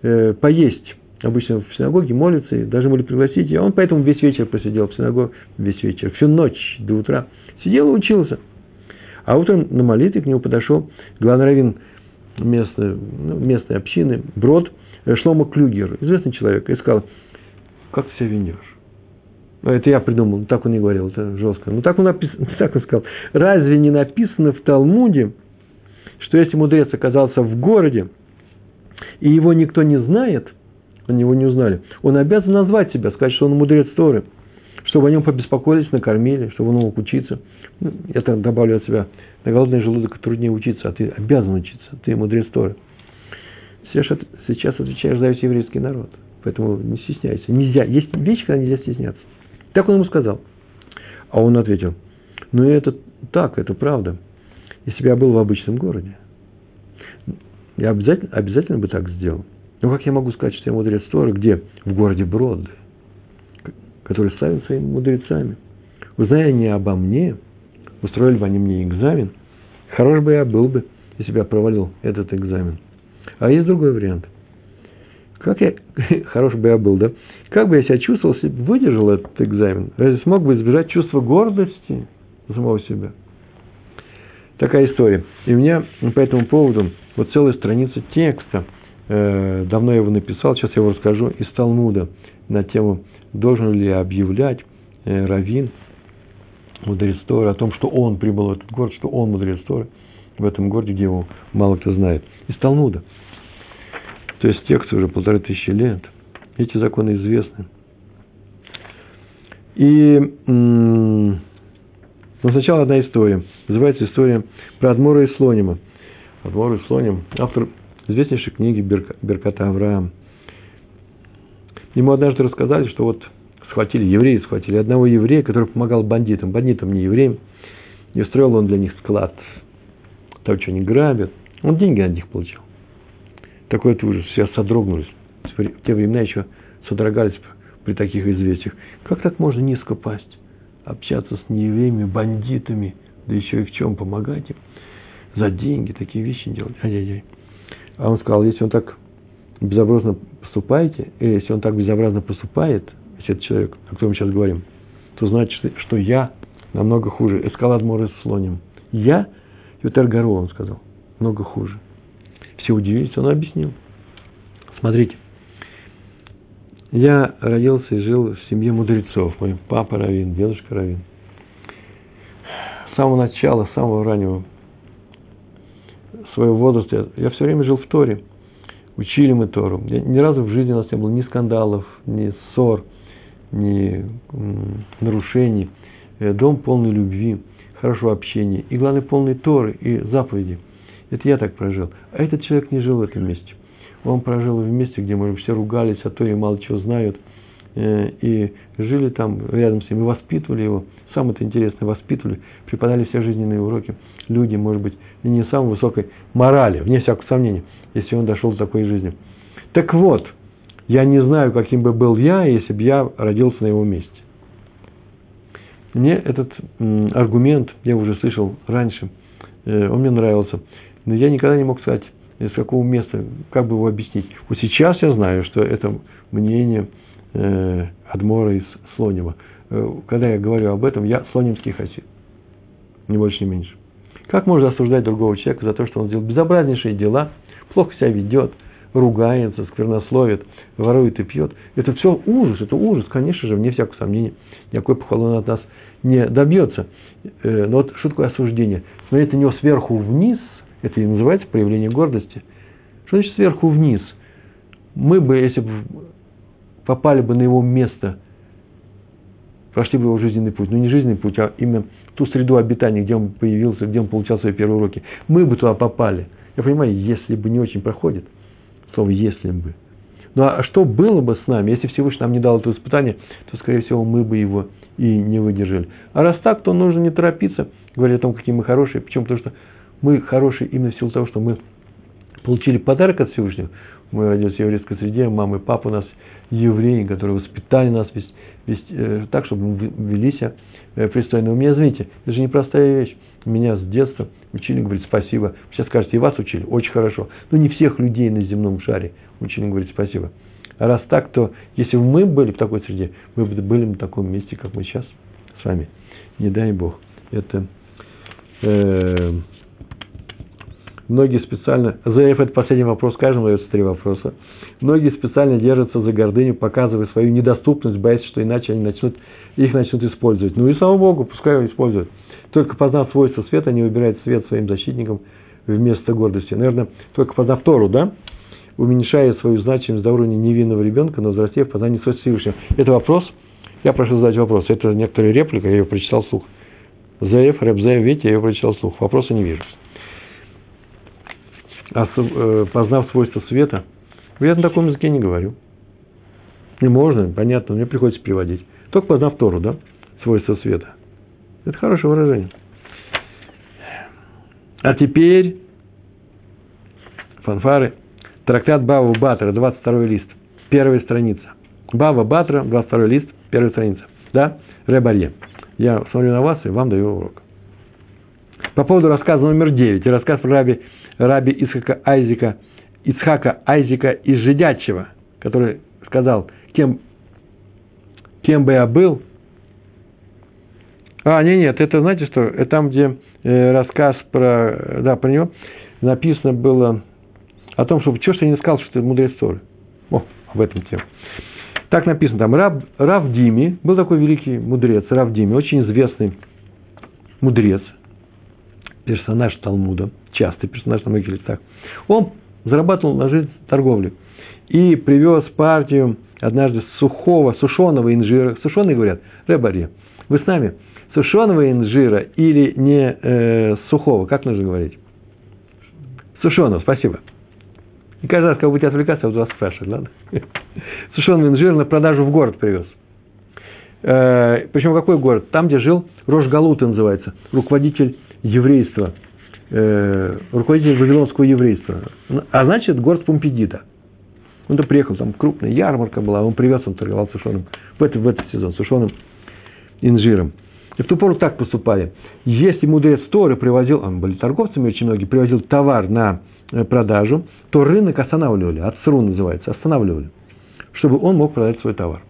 э, поесть. Обычно в синагоге молятся, и даже могли пригласить. А он поэтому весь вечер посидел в синагоге, весь вечер, всю ночь до утра. Сидел и учился. А утром на молитве к нему подошел главный раввин местной, ну, местной общины, Брод, э, Шлома Клюгер, известный человек, и сказал, как ты себя ведешь? Ну, это я придумал, так он не говорил, это жестко. Ну, так он, написан, так он сказал. Разве не написано в Талмуде, что если мудрец оказался в городе, и его никто не знает, они его не узнали, он обязан назвать себя, сказать, что он мудрец Торы, чтобы о нем побеспокоились, накормили, чтобы он мог учиться. Ну, я так добавлю от себя, на голодный желудок труднее учиться, а ты обязан учиться, ты мудрец Торы. Сейчас отвечаешь за весь еврейский народ – Поэтому не стесняйся. Нельзя. Есть вещи, когда нельзя стесняться. Так он ему сказал. А он ответил, ну это так, это правда. Если бы я был в обычном городе, я обязательно, обязательно бы так сделал. Но как я могу сказать, что я мудрец Торы, где? В городе Броды, который ставим своими мудрецами. Узная они обо мне, устроили бы они мне экзамен, хорош бы я был бы, если бы я провалил этот экзамен. А есть другой вариант. Как я, хороший бы я был, да? Как бы я себя чувствовал, если бы выдержал этот экзамен? Разве смог бы избежать чувства гордости самого себя? Такая история. И у меня по этому поводу вот целая страница текста. Э, давно я его написал, сейчас я его расскажу из Талмуда на тему, должен ли объявлять э, Равин, мудрец Торы, о том, что он прибыл в этот город, что он мудрец Торы в этом городе, где его мало кто знает. Из Талмуда. То есть тексту уже полторы тысячи лет. Эти законы известны. И ну, сначала одна история. Называется история про Адмора и Слонима. Адмор и Слоним, автор известнейшей книги Берката Авраам. Ему однажды рассказали, что вот схватили, евреи схватили одного еврея, который помогал бандитам. Бандитам не евреям. И устроил он для них склад. Того, что они грабят. Он деньги от них получил. Такой это ужас. Все содрогнулись. В те времена еще содрогались при таких известиях. Как так можно низко пасть? Общаться с неевреями, бандитами, да еще и в чем помогать им. за деньги такие вещи делать. Ай-яй-яй. А он сказал, если он так безобразно поступаете, или если он так безобразно поступает, если это человек, о котором мы сейчас говорим, то значит, что я намного хуже. Эскалад с слонем. Я, Ютер Гару, он сказал, много хуже. Все удивились, он объяснил. Смотрите, я родился и жил в семье мудрецов. Мой папа равин, дедушка равин. С самого начала, с самого раннего своего возраста я все время жил в Торе. Учили мы Тору. Я, ни разу в жизни у нас не было ни скандалов, ни ссор, ни нарушений. Э, дом полный любви, хорошего общения. И главное, полный Торы и заповеди. Это я так прожил. А этот человек не жил в этом месте. Он прожил в месте, где, может все ругались, а то и мало чего знают. Э, и жили там рядом с ним, и воспитывали его. Самое это интересное, воспитывали, преподали все жизненные уроки. Люди, может быть, не самой высокой морали, вне всякого сомнения, если он дошел до такой жизни. Так вот, я не знаю, каким бы был я, если бы я родился на его месте. Мне этот аргумент, я уже слышал раньше, э, он мне нравился, но я никогда не мог сказать, из какого места, как бы его объяснить. Вот сейчас я знаю, что это мнение э, Адмора из Слонева. Э, когда я говорю об этом, я слонимский хасид. Ни больше, ни меньше. Как можно осуждать другого человека за то, что он сделал безобразнейшие дела, плохо себя ведет, ругается, сквернословит, ворует и пьет? Это все ужас, это ужас, конечно же, вне всякого сомнения. Никакой похвалы от нас не добьется. Э, но вот что такое осуждение? Смотреть на него сверху вниз, это и называется проявление гордости. Что значит сверху вниз? Мы бы, если бы попали бы на его место, прошли бы его жизненный путь. Ну, не жизненный путь, а именно ту среду обитания, где он появился, где он получал свои первые уроки. Мы бы туда попали. Я понимаю, если бы не очень проходит. Слово «если бы». Ну, а что было бы с нами, если Всевышний нам не дал это испытание, то, скорее всего, мы бы его и не выдержали. А раз так, то нужно не торопиться, говорить о том, какие мы хорошие. Почему? Потому что мы хорошие именно в силу того, что мы получили подарок от Всевышнего. Мы родились в еврейской среде, мама и папа у нас евреи, которые воспитали нас весь, весь, э, так, чтобы мы вели себя э, пристойно. У меня, знаете, это же непростая вещь. Меня с детства учили говорить спасибо. Сейчас скажете, и вас учили, очень хорошо. Но не всех людей на земном шаре учили говорить спасибо. А раз так, то если бы мы были в такой среде, мы бы были на таком месте, как мы сейчас с вами. Не дай Бог. Это э, многие специально, заев это последний вопрос, каждому дается три вопроса. Многие специально держатся за гордыню, показывая свою недоступность, боясь, что иначе они начнут, их начнут использовать. Ну и слава Богу, пускай его используют. Только познав свойства света, они выбирают свет своим защитникам вместо гордости. Наверное, только познав Тору, да? Уменьшая свою значимость до уровня невинного ребенка, но взрослев познание свойств Всевышнего. Это вопрос, я прошу задать вопрос. Это некоторая реплика, я ее прочитал вслух. Заев, Ребзаев, видите, я ее прочитал вслух. Вопроса не вижу а познав свойства света, я на таком языке не говорю. Не можно, понятно, мне приходится переводить. Только познав Тору, да, свойства света. Это хорошее выражение. А теперь фанфары. Трактат Бава Батра, 22 лист, первая страница. Бава Батра, 22 лист, первая страница. Да, Ребарье. Я смотрю на вас и вам даю урок. По поводу рассказа номер 9. Рассказ про раби раби Исхака Айзека, Ицхака Айзека из Жидячего, который сказал, кем, кем бы я был. А, нет, нет, это знаете что? Это там, где э, рассказ про, да, про него написано было о том, что, что ж ты не сказал, что ты мудрец Торы. О, об этом тема. Так написано там, Рав, Рав Дими, был такой великий мудрец, Рав Дими, очень известный мудрец, персонаж Талмуда – частый персонаж на многих листах, он зарабатывал на жизнь торговлей. И привез партию однажды сухого, сушеного инжира. Сушеный, говорят, рыбари, вы с нами? Сушеного инжира или не э, сухого? Как нужно говорить? Сушеного, спасибо. И каждый раз, когда будете отвлекаться, я буду вас спрашивать, ладно? Сушеный инжир на продажу в город привез. Э, причем какой город? Там, где жил Рожгалут называется, руководитель еврейства – э, руководитель вавилонского еврейства. А значит, город Помпедита. Он то приехал, там крупная ярмарка была, он привез, он торговал сушеным, в этот, в этот сезон, сушеным инжиром. И в ту пору так поступали. Если мудрец Торы привозил, он были торговцами очень многие, привозил товар на э, продажу, то рынок останавливали, отсру называется, останавливали, чтобы он мог продать свой товар.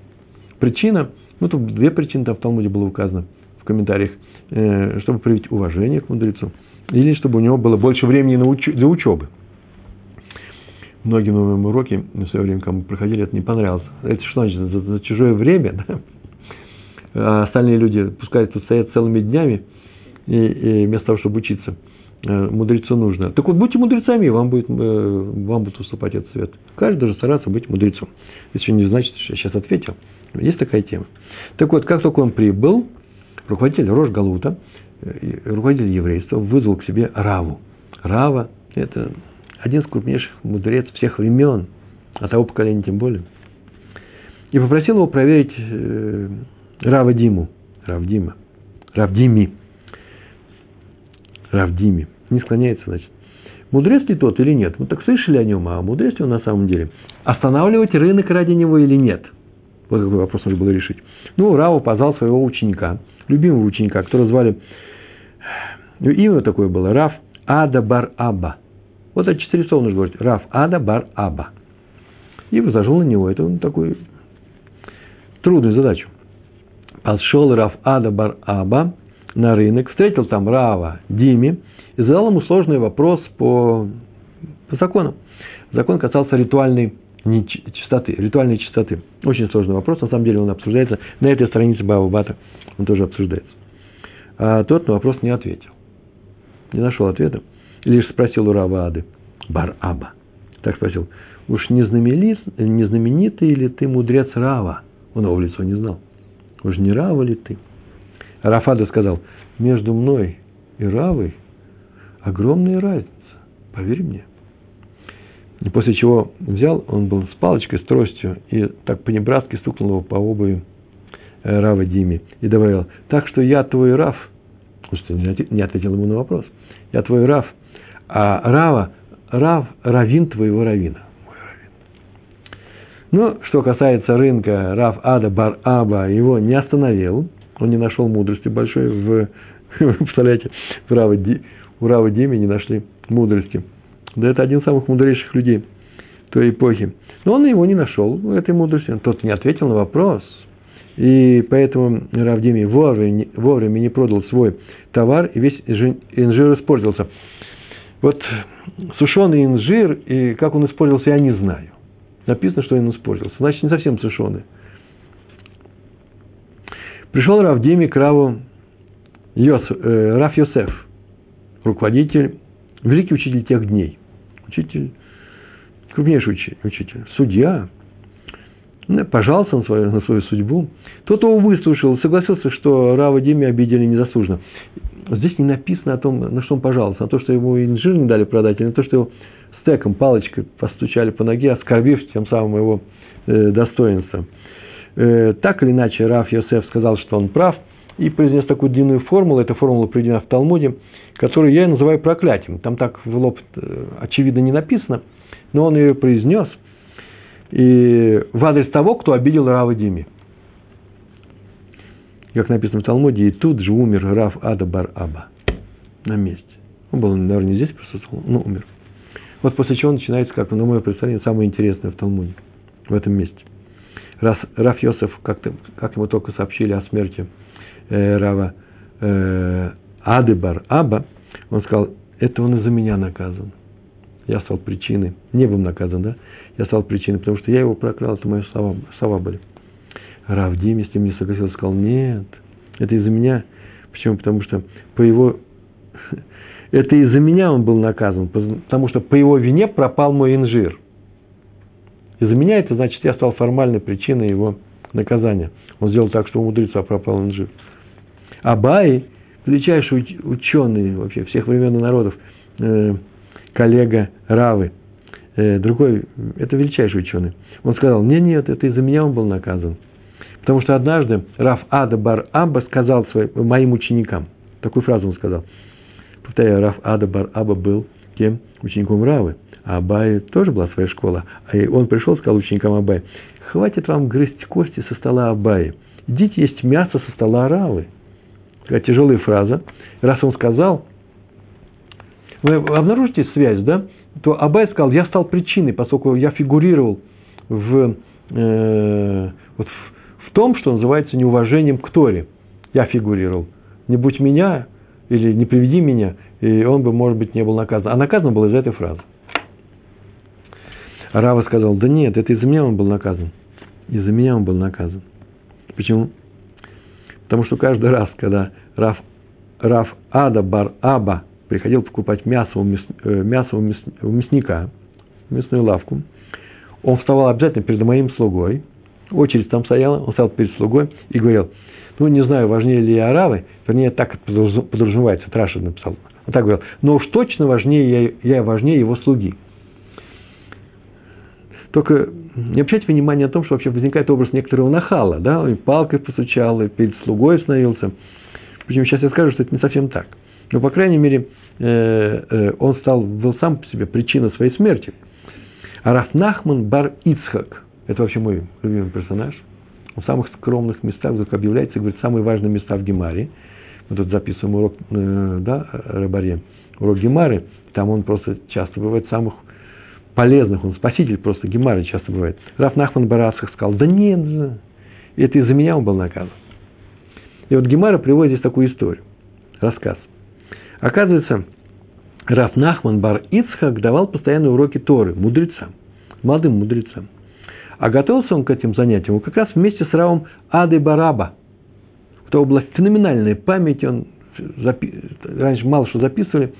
Причина, ну тут две причины там в Талмуде было указано в комментариях, э, чтобы проявить уважение к мудрецу, или чтобы у него было больше времени для учебы. Многим на моем уроке на свое время, мы проходили, это не понравилось. Это что значит? За, за чужое время, да? а остальные люди, пускай тут стоят целыми днями, и, и вместо того, чтобы учиться, э, мудрецу нужно. Так вот, будьте мудрецами, вам будет, э, вам будет уступать этот свет. Каждый должен стараться быть мудрецом. Это еще не значит, что я сейчас ответил. Есть такая тема. Так вот, как только он прибыл, руководитель Рож Галута, э, руководитель еврейства, вызвал к себе Раву. Рава – это один из крупнейших мудрец всех времен, а того поколения тем более. И попросил его проверить э, Рава Диму. Равдима. Равдими. Равдими. Не склоняется, значит. Мудрец ли тот или нет? Мы так слышали о нем, а мудрец ли он на самом деле? Останавливать рынок ради него или нет? Вот какой вопрос нужно было решить. Ну, Рава позвал своего ученика, любимого ученика, которого звали, имя такое было, Рав Ада Бар Аба. Вот это четыре слова нужно говорить. Рав Ада Бар Аба. И возложил на него эту такую трудную задачу. Пошел Рав Ада Бар Аба на рынок, встретил там Рава Дими и задал ему сложный вопрос по, по законам. Закон касался ритуальной чистоты, ритуальной чистоты. Очень сложный вопрос, на самом деле он обсуждается на этой странице Баба Бата, он тоже обсуждается. А тот на вопрос не ответил. Не нашел ответа лишь спросил у Рава Ады, Бар Аба. Так спросил, уж не, знаменит, не знаменитый ли ты мудрец Рава? Он его в лицо не знал. Уж не Рава ли ты? Рафада сказал, между мной и Равой огромная разница, поверь мне. И после чего взял, он был с палочкой, с тростью, и так по-небратски стукнул его по обуви э, Рава Диме. И добавил, так что я твой Рав, что, не ответил ему на вопрос, я твой Рав – а Рава, Рав, Равин твоего Равина. Ну, что касается рынка Рав Ада Бар Аба, его не остановил, он не нашел мудрости большой в, представляете, в Рава, у Рава Диме не нашли мудрости. Да это один из самых мудрейших людей той эпохи. Но он его не нашел, этой мудрости. Тот не ответил на вопрос. И поэтому Равдими вовремя, вовремя не продал свой товар, и весь инжир испортился. Вот сушеный инжир, и как он использовался, я не знаю. Написано, что он использовался. Значит, не совсем сушеный. Пришел Рав Дими к Раву Йос, э, Раф Йосеф, руководитель, великий учитель тех дней. Учитель, крупнейший учитель, судья. Пожаловался на свою, на свою судьбу. Тот его выслушал, согласился, что Рава Диме обидели незаслуженно здесь не написано о том, на что он пожаловался, на то, что ему инжир не дали продать, или на то, что его стеком, палочкой постучали по ноге, оскорбив тем самым его э, достоинство. Э, так или иначе, Раф Йосеф сказал, что он прав, и произнес такую длинную формулу, эта формула приведена в Талмуде, которую я называю проклятием. Там так в лоб э, очевидно не написано, но он ее произнес и в адрес того, кто обидел Рава Дими как написано в Талмуде, и тут же умер Раф Ада Бар Аба на месте. Он был, наверное, не здесь присутствовал, но умер. Вот после чего начинается, как на мое представление, самое интересное в Талмуде, в этом месте. Раз Раф Йосеф, как, -то, как ему только сообщили о смерти э, Рава э, Ады Бар Аба, он сказал, это он из-за меня наказан. Я стал причиной, небом наказан, да? Я стал причиной, потому что я его прокрал, это мои слова, слова были. Рав Диме с ним не согласился, сказал, нет, это из-за меня. Почему? Потому что по его... Это из-за меня он был наказан, потому что по его вине пропал мой инжир. Из-за меня это значит, я стал формальной причиной его наказания. Он сделал так, что у мудреца пропал инжир. Абай, величайший ученый вообще всех времен и народов, э, коллега Равы, э, другой, это величайший ученый. Он сказал, нет, нет, это из-за меня он был наказан. Потому что однажды Раф Ада Бар Аба сказал своим, моим ученикам, такую фразу он сказал. Повторяю, Раф Ада Бар Аба был кем? Учеником Равы. А Абай тоже была своя школа. А он пришел, сказал ученикам Абай, хватит вам грызть кости со стола Абая. Идите есть мясо со стола Равы. Такая тяжелая фраза. Раз он сказал, вы обнаружите связь, да? То Абай сказал, я стал причиной, поскольку я фигурировал в, э, вот в, в том, что называется неуважением к Торе. Я фигурировал. Не будь меня, или не приведи меня, и он бы, может быть, не был наказан. А наказан был из этой фразы. Рава сказал, да нет, это из-за меня он был наказан. Из-за меня он был наказан. Почему? Потому что каждый раз, когда Раф, Раф Ада Бар Аба приходил покупать мясо у, мяс, э, мясо у, мяс, у мясника, мясную лавку, он вставал обязательно перед моим слугой, очередь там стояла, он стал перед слугой и говорил, ну, не знаю, важнее ли аравы, вернее, так подразумевается, Трашин написал. Он так говорил, но уж точно важнее я, я важнее его слуги. Только не обращайте внимания на том, что вообще возникает образ некоторого нахала, да, и палкой постучал, и перед слугой остановился. Причем сейчас я скажу, что это не совсем так. Но, по крайней мере, э, э, он стал, был сам по себе причиной своей смерти. А Рафнахман Бар Ицхак, это вообще мой любимый персонаж, он в самых скромных местах вдруг объявляется, говорит, самые важные места в Гемаре. Мы тут записываем урок, э, да, Рабаре, урок Гемары, там он просто часто бывает в самых полезных, он спаситель просто, Гемары часто бывает. Раф Нахман Барасах сказал, да нет, это из-за меня он был наказан. И вот Гемара приводит здесь такую историю, рассказ. Оказывается, Раф Нахман Бар Ицхак давал постоянные уроки Торы, мудрецам, молодым мудрецам. А готовился он к этим занятиям как раз вместе с Равом Ады Бараба. У того была феноменальная память, он запи... раньше мало что записывали,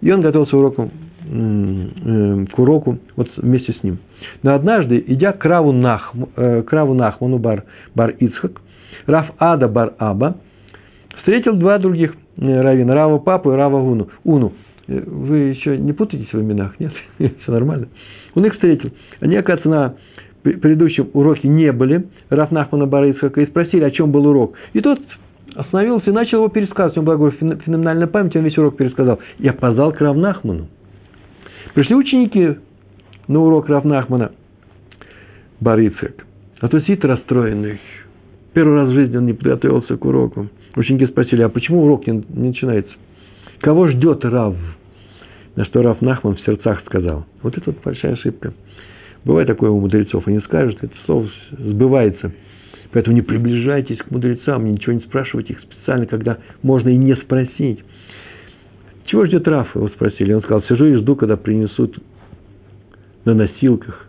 и он готовился уроком, э, к уроку вот вместе с ним. Но однажды, идя к Раву, Нах, э, к Раву Нахману бар, бар Ицхак, Рав Ада бар Аба встретил два других э, равина, Рава Папу и Рава Уну. Уну. Вы еще не путаетесь в именах, нет? Все нормально. Он их встретил. Они, оказывается, на предыдущем уроке не были, Раф Нахмана Барыцхака, и спросили, о чем был урок. И тот остановился и начал его пересказывать. У него была феноменальная память, он весь урок пересказал. Я позвал к Равнахману. Пришли ученики на урок Равнахмана Барыцхак. А то сидит расстроенный. Первый раз в жизни он не подготовился к уроку. Ученики спросили, а почему урок не начинается? Кого ждет Рав? На что Рав Нахман в сердцах сказал. Вот это вот большая ошибка. Бывает такое у мудрецов, они скажут, это слово сбывается. Поэтому не приближайтесь к мудрецам, ничего не спрашивайте их специально, когда можно и не спросить. Чего ждет Раф? Его спросили. Он сказал, сижу и жду, когда принесут на носилках,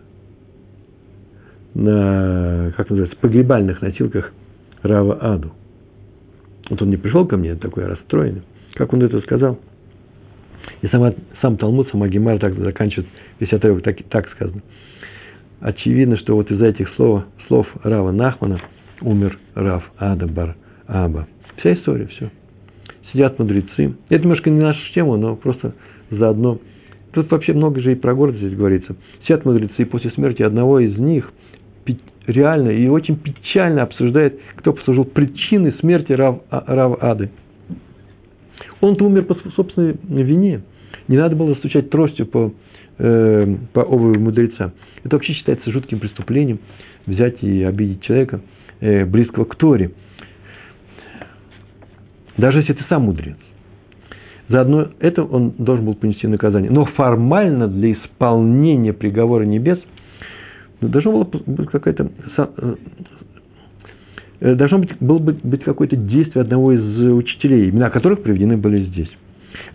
на, как называется, погребальных носилках Рава Аду. Вот он не пришел ко мне, такой расстроенный. Как он это сказал? И сама, сам Талмуд, сама Гемар так заканчивает весь отрывок, так, так сказано очевидно, что вот из этих слов, слов Рава Нахмана умер Рав Адабар Аба. Вся история, все. Сидят мудрецы. Это немножко не наша тема, но просто заодно. Тут вообще много же и про город здесь говорится. Сидят мудрецы, и после смерти одного из них реально и очень печально обсуждает, кто послужил причиной смерти Рав, а, Рав Ады. Он-то умер по собственной вине. Не надо было стучать тростью по, э, по обуви мудреца. Это вообще считается жутким преступлением взять и обидеть человека, э, близкого к Торе. Даже если ты сам мудрец. Заодно это он должен был понести наказание. Но формально для исполнения приговора небес ну, должно было быть какая-то э, должно быть, было быть, быть какое-то действие одного из учителей, имена которых приведены были здесь.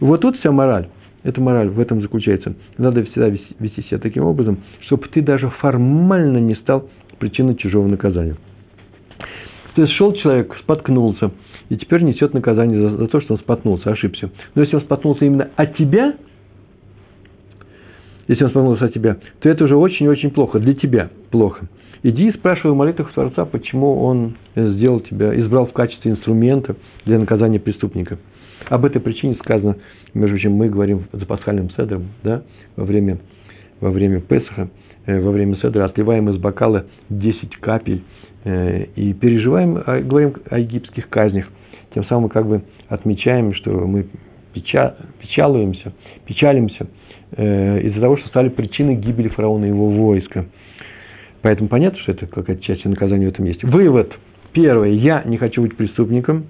Вот тут вся мораль. Эта мораль в этом заключается. Надо всегда вести себя таким образом, чтобы ты даже формально не стал причиной чужого наказания. То есть шел человек, споткнулся, и теперь несет наказание за, за то, что он споткнулся, ошибся. Но если он споткнулся именно от тебя, если он споткнулся от тебя, то это уже очень-очень плохо, для тебя плохо. Иди и спрашивай у молитвах Творца, почему он сделал тебя, избрал в качестве инструмента для наказания преступника. Об этой причине сказано между чем мы говорим за пасхальным седром, да, во время, во время Песаха, э, во время седра, отливаем из бокала 10 капель э, и переживаем, говорим о египетских казнях. Тем самым как бы отмечаем, что мы печа, печалуемся, печалимся э, из-за того, что стали причиной гибели фараона и его войска. Поэтому понятно, что это какая-то часть наказания в этом есть. Вывод. Первое. Я не хочу быть преступником.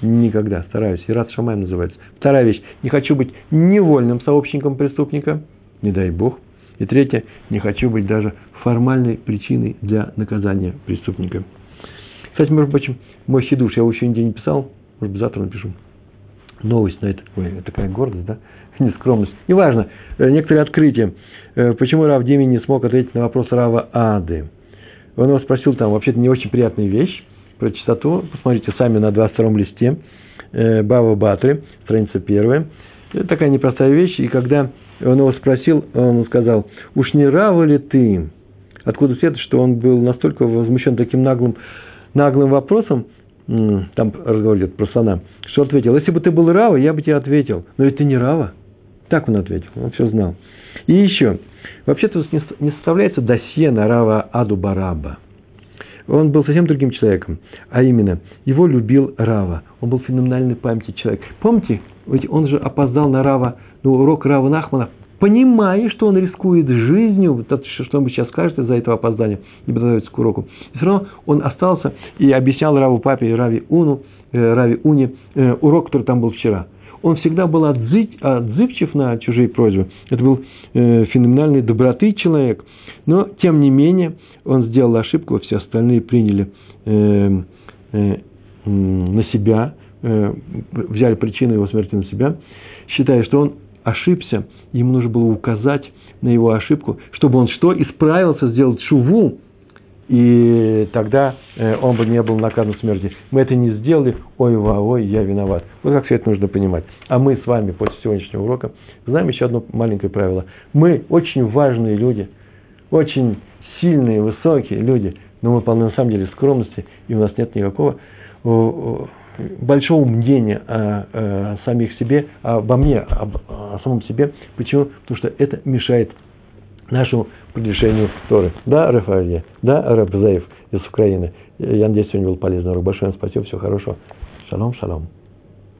Никогда. Стараюсь. И рад Шамаем называется. Вторая вещь. Не хочу быть невольным сообщником преступника. Не дай Бог. И третье. Не хочу быть даже формальной причиной для наказания преступника. Кстати, между прочим, мой хидуш, я его еще нигде не писал, может быть, завтра напишу. Новость на это. Ой, такая гордость, да? Нескромность. Неважно. Э, некоторые открытия. Э, почему Рав Дими не смог ответить на вопрос Рава Ады? Он его спросил там, вообще-то не очень приятная вещь, про чистоту. Посмотрите сами на 22 листе. Э, Бава Батри, страница первая. Это такая непростая вещь. И когда он его спросил, он сказал, уж не Рава ли ты? Откуда следует, что он был настолько возмущен таким наглым наглым вопросом, там разговор идет про сана, что ответил, если бы ты был Рава, я бы тебе ответил, но ведь ты не Рава. Так он ответил, он все знал. И еще, вообще-то не составляется досье на Рава Аду Бараба. Он был совсем другим человеком, а именно, его любил Рава. Он был феноменальной памяти человек. Помните, ведь он же опоздал на Рава, ну, урок Рава Нахмана понимая, что он рискует жизнью, что он сейчас скажет из-за этого опоздания, не подготовится к уроку. И все равно он остался и объяснял Раву Папе и Рави Уну, э, Рави Уне э, урок, который там был вчера. Он всегда был отзыв, отзывчив на чужие просьбы. Это был э, феноменальный доброты человек. Но, тем не менее, он сделал ошибку, все остальные приняли э, на себя, взяли причину его смерти на себя, считая, что он ошибся, ему нужно было указать на его ошибку, чтобы он что? Исправился, сделал шуву, и тогда э, он бы не был наказан смертью. Мы это не сделали, ой, ва, ой, я виноват. Вот как все это нужно понимать. А мы с вами после сегодняшнего урока знаем еще одно маленькое правило. Мы очень важные люди, очень сильные, высокие люди, но мы полны на самом деле скромности, и у нас нет никакого большого мнения о, о самих себе, обо мне, об, о самом себе. Почему? Потому что это мешает нашему продвижению Торы. Да, Рафаэль, да, Рабзаев из Украины. Я надеюсь, сегодня был полезный урок. Большое вам спасибо, всего хорошего. Шалом, шалом.